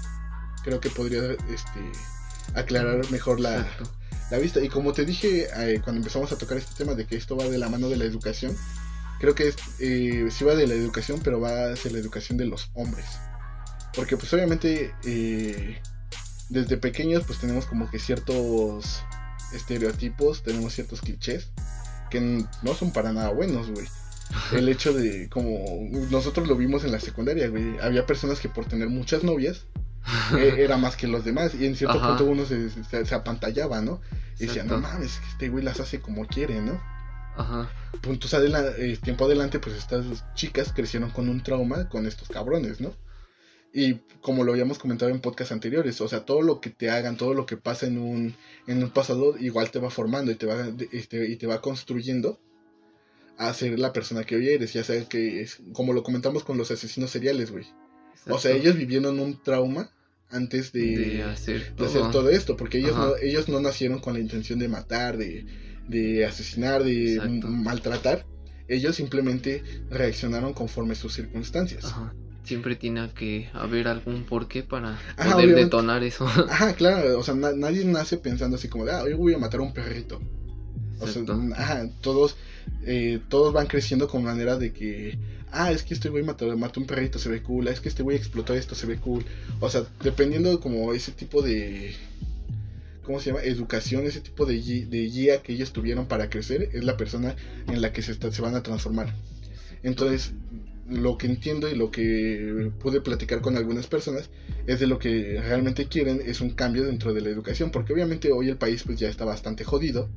Speaker 1: creo que podría este, aclarar mejor la, la vista. Y como te dije eh, cuando empezamos a tocar este tema de que esto va de la mano de la educación, creo que es, eh, sí va de la educación, pero va hacia la educación de los hombres. Porque pues obviamente eh, desde pequeños pues tenemos como que ciertos estereotipos, tenemos ciertos clichés que no son para nada buenos, güey. El hecho de, como nosotros lo vimos en la secundaria, güey, había personas que por tener muchas novias e- era más que los demás. Y en cierto
Speaker 2: Ajá.
Speaker 1: punto uno se, se, se apantallaba, ¿no? Y decía, no mames, es que este güey las hace como quiere, ¿no?
Speaker 2: Ajá.
Speaker 1: Puntos adela- eh, tiempo adelante, pues estas chicas crecieron con un trauma con estos cabrones, ¿no? Y como lo habíamos comentado en podcast anteriores, o sea, todo lo que te hagan, todo lo que pasa en un, en un pasado, igual te va formando y te va, de- y te, y te va construyendo a ser la persona que hoy eres, ya sea que es, como lo comentamos con los asesinos seriales, güey. O sea, ellos vivieron un trauma antes de,
Speaker 2: de hacer
Speaker 1: de
Speaker 2: todo.
Speaker 1: hacer todo esto, porque ellos
Speaker 2: Ajá.
Speaker 1: no, ellos no nacieron con la intención de matar, de, de asesinar, de maltratar. Ellos simplemente reaccionaron conforme sus circunstancias.
Speaker 2: Ajá. Siempre tiene que haber algún porqué para
Speaker 1: Ajá,
Speaker 2: poder
Speaker 1: obviamente.
Speaker 2: detonar eso.
Speaker 1: Ajá, claro, o sea, na- nadie nace pensando así como de, ah, hoy voy a matar a un perrito. O sea, ajá, todos, eh, todos van creciendo con manera de que, ah, es que este güey mató, mató un perrito, se ve cool, es que este güey explotó esto, se ve cool. O sea, dependiendo como ese tipo de, ¿cómo se llama? Educación, ese tipo de, de guía que ellos tuvieron para crecer, es la persona en la que se, está- se van a transformar. Entonces, lo que entiendo y lo que pude platicar con algunas personas es de lo que realmente quieren es un cambio dentro de la educación, porque obviamente hoy el país pues ya está bastante jodido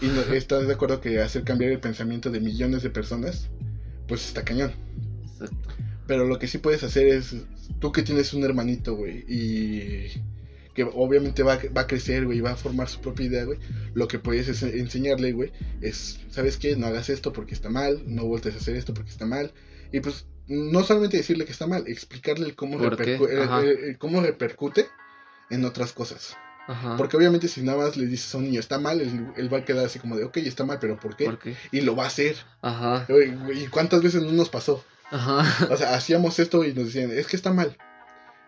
Speaker 1: y no, estás de acuerdo que hacer cambiar el pensamiento de millones de personas pues está cañón.
Speaker 2: Exacto.
Speaker 1: Pero lo que sí puedes hacer es, tú que tienes un hermanito, güey, y que obviamente va, a- va a crecer, güey, va a formar su propia idea, güey, lo que puedes es enseñarle, güey, es, ¿sabes qué? No hagas esto porque está mal, no vueltes a hacer esto porque está mal. Y pues, no solamente decirle que está mal, explicarle el cómo, repercu- el-
Speaker 2: Ajá.
Speaker 1: el- el cómo repercute en otras cosas.
Speaker 2: Ajá.
Speaker 1: Porque obviamente si nada más le dices a un niño está mal, él, él va a quedar así como de, ok, está mal, pero ¿por qué?
Speaker 2: ¿Por qué?
Speaker 1: Y lo va a hacer.
Speaker 2: Ajá.
Speaker 1: ¿Y cuántas veces no nos pasó?
Speaker 2: Ajá.
Speaker 1: O sea, hacíamos esto y nos decían, es que está mal.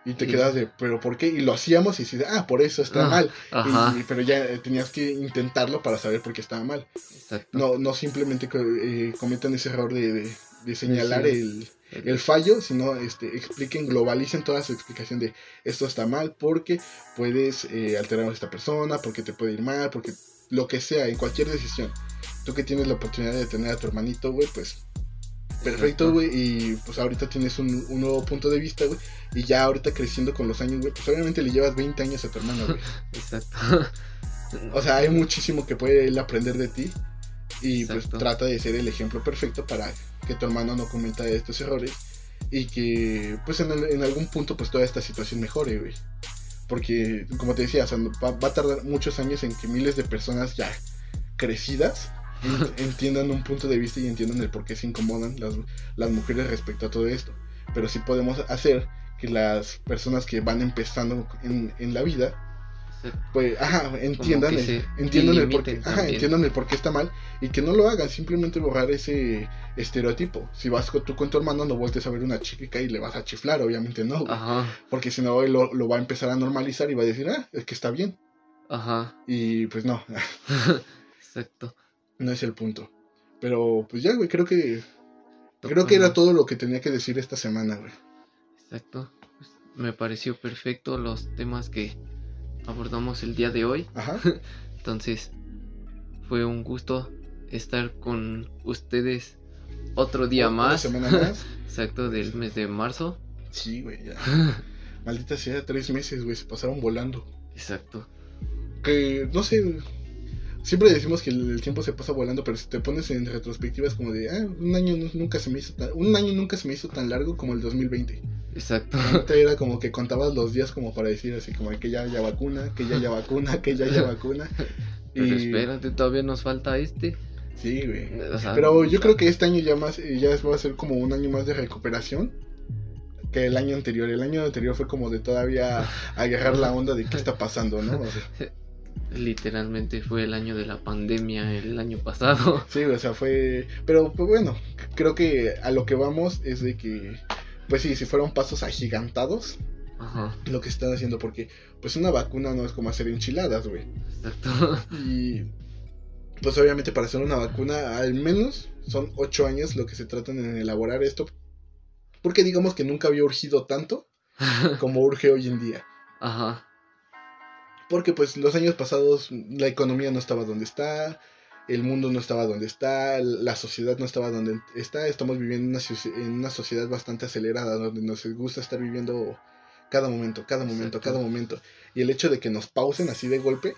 Speaker 1: Y te
Speaker 2: Sí.
Speaker 1: quedas de, ¿pero por qué? Y lo hacíamos y dices, ah, por eso está
Speaker 2: Ah,
Speaker 1: mal.
Speaker 2: Ajá.
Speaker 1: Y- pero ya tenías que intentarlo para saber por qué estaba mal.
Speaker 2: Exacto.
Speaker 1: No, no simplemente eh, cometan ese error de, de- de señalar
Speaker 2: Sí.
Speaker 1: el, el fallo, sino este, expliquen, globalicen toda su explicación de esto está mal porque puedes eh, alterar a esta persona, porque te puede ir mal, porque lo que sea, en cualquier decisión. Tú que tienes la oportunidad de tener a tu hermanito, güey, pues perfecto, güey, y pues ahorita tienes un, un nuevo punto de vista, güey, y ya ahorita creciendo con los años, güey, pues obviamente le llevas 20 años a tu hermano, güey.
Speaker 2: Exacto.
Speaker 1: O sea, hay muchísimo que puede él aprender de ti y pues trata de ser el ejemplo perfecto para que tu hermano no cometa estos errores y que pues en, el- en algún punto pues toda esta situación mejore, güey. Porque como te decía, o sea, va, va a tardar muchos años en que miles de personas ya crecidas en- entiendan un punto de vista y entiendan el por qué se incomodan las, las mujeres respecto a todo esto. Pero sí podemos hacer que las personas que van empezando en, en la vida pues, ajá, entiendan, el, entiendan el por qué, ajá, entiendan el por qué está mal y que no lo hagan, simplemente borrar ese estereotipo. Si vas con, tú con tu hermano, no vueltes a ver una chica y le vas a chiflar, obviamente no.
Speaker 2: Ajá.
Speaker 1: porque si no, él lo, lo va a empezar a normalizar y va a decir, ah, es que está bien.
Speaker 2: Ajá.
Speaker 1: Y pues no,
Speaker 2: Exacto.
Speaker 1: no es el punto. Pero pues ya, güey, creo que creo que era todo lo que tenía que decir esta semana, güey.
Speaker 2: Exacto. Pues, me pareció perfecto los temas que abordamos el día de hoy.
Speaker 1: Ajá.
Speaker 2: Entonces, fue un gusto estar con ustedes otro día más.
Speaker 1: semana más.
Speaker 2: Exacto, del mes de marzo.
Speaker 1: Sí, güey, ya. Maldita sea, tres meses, güey, se pasaron volando.
Speaker 2: Exacto.
Speaker 1: que no sé, siempre decimos que el, tiempo se pasa volando, pero si te pones en retrospectiva es como de, ah, un año nu- nunca se me hizo tan, un año nunca se me hizo tan largo como el 2020.
Speaker 2: Exacto.
Speaker 1: Ahorita era como que contabas los días como para decir así como que ya haya vacuna, que ya haya vacuna, que ya haya vacuna.
Speaker 2: Pero
Speaker 1: Y-
Speaker 2: espérate, todavía nos falta este.
Speaker 1: Sí, güey.
Speaker 2: O sea,
Speaker 1: Pero yo creo que este año ya más eh, ya va a ser como un año más de recuperación que el año anterior. El año anterior fue como de todavía agarrar la onda de qué está pasando, ¿no? O sea,
Speaker 2: Literalmente fue el año de la pandemia el año pasado.
Speaker 1: Sí, o sea, fue... Pero pues bueno, creo que a lo que vamos es de que, pues sí, si fueron pasos agigantados
Speaker 2: Ajá.
Speaker 1: lo que están haciendo, porque pues una vacuna no es como hacer enchiladas, güey.
Speaker 2: Exacto.
Speaker 1: Y pues obviamente para hacer una vacuna al menos son ocho años lo que se tratan en elaborar esto, porque digamos que nunca había urgido tanto como urge hoy en día.
Speaker 2: Ajá.
Speaker 1: Porque pues los años pasados la economía no estaba donde está, el mundo no estaba donde está, la sociedad no estaba donde está, estamos viviendo en una, en una sociedad bastante acelerada donde nos gusta estar viviendo cada momento, cada momento,
Speaker 2: Exacto.
Speaker 1: cada momento. Y el hecho de que nos pausen así de golpe,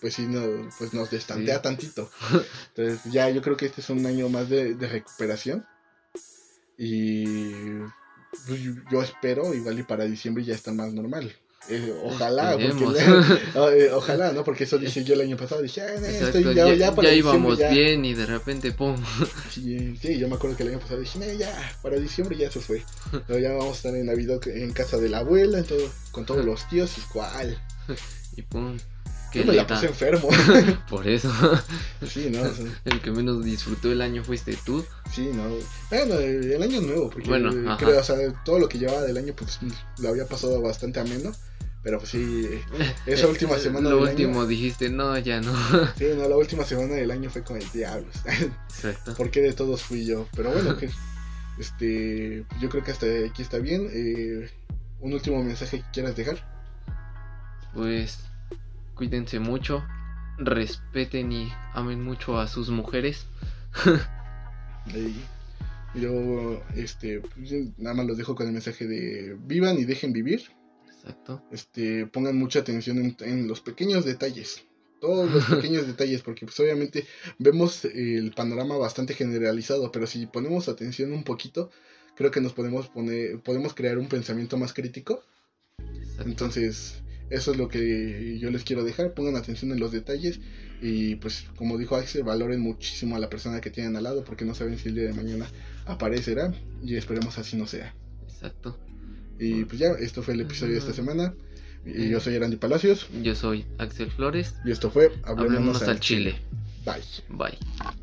Speaker 1: pues sí, no, pues nos destantea
Speaker 2: Sí.
Speaker 1: tantito. Entonces ya yo creo que este es un año más de, de recuperación. Y pues, yo- yo espero, igual y para diciembre ya está más normal. Eh, ojalá, porque eh, ojalá, ¿no? Porque eso dije yo el año pasado, dije, ah, no,
Speaker 2: Exacto,
Speaker 1: estoy
Speaker 2: ya,
Speaker 1: ya, ya para
Speaker 2: ya íbamos
Speaker 1: ya.
Speaker 2: bien y de repente, ¡pum!
Speaker 1: Sí, sí, yo me acuerdo que el año pasado dije, no, ya, para diciembre ya se fue. Pero ya vamos a estar en Navidad en casa de la abuela, en todo, con todos los tíos y cuál.
Speaker 2: Y ¡pum! ¿Qué
Speaker 1: Yo me la puse enfermo.
Speaker 2: Por eso,
Speaker 1: sí, no, o sea,
Speaker 2: el que menos disfrutó el año fuiste tú.
Speaker 1: sí, no. Bueno, el el año nuevo, porque
Speaker 2: Bueno,
Speaker 1: creo, o sea, todo lo que llevaba del año, pues lo había pasado bastante ameno. Pero pues sí, esa última semana
Speaker 2: Lo
Speaker 1: del
Speaker 2: último
Speaker 1: año,
Speaker 2: dijiste, no, ya no.
Speaker 1: sí, no, la última semana del año fue con el diablo.
Speaker 2: Exacto.
Speaker 1: ¿Por qué de todos fui yo? Pero bueno, que, este, yo creo que hasta aquí está bien. Eh, un último mensaje que quieras dejar.
Speaker 2: Pues cuídense mucho, respeten y amen mucho a sus mujeres.
Speaker 1: Yo, este, yo nada más los dejo con el mensaje de vivan y dejen vivir.
Speaker 2: Exacto.
Speaker 1: Este, pongan mucha atención en, en los pequeños detalles. Todos los pequeños detalles, porque pues obviamente vemos el panorama bastante generalizado, pero si ponemos atención un poquito, creo que nos podemos poner, podemos crear un pensamiento más crítico
Speaker 2: exacto.
Speaker 1: Entonces, eso es lo que yo les quiero dejar. Pongan atención en los detalles y pues como dijo Axel, valoren muchísimo a la persona que tienen al lado porque no saben si el día de mañana aparecerá y esperemos así no sea.
Speaker 2: Exacto.
Speaker 1: Y pues ya, esto fue el episodio de esta semana. Y yo soy Erandi Palacios
Speaker 2: Yo soy Axel Flores.
Speaker 1: y esto fue
Speaker 2: Hablemos
Speaker 1: al
Speaker 2: al Chile.
Speaker 1: Bye.
Speaker 2: Bye.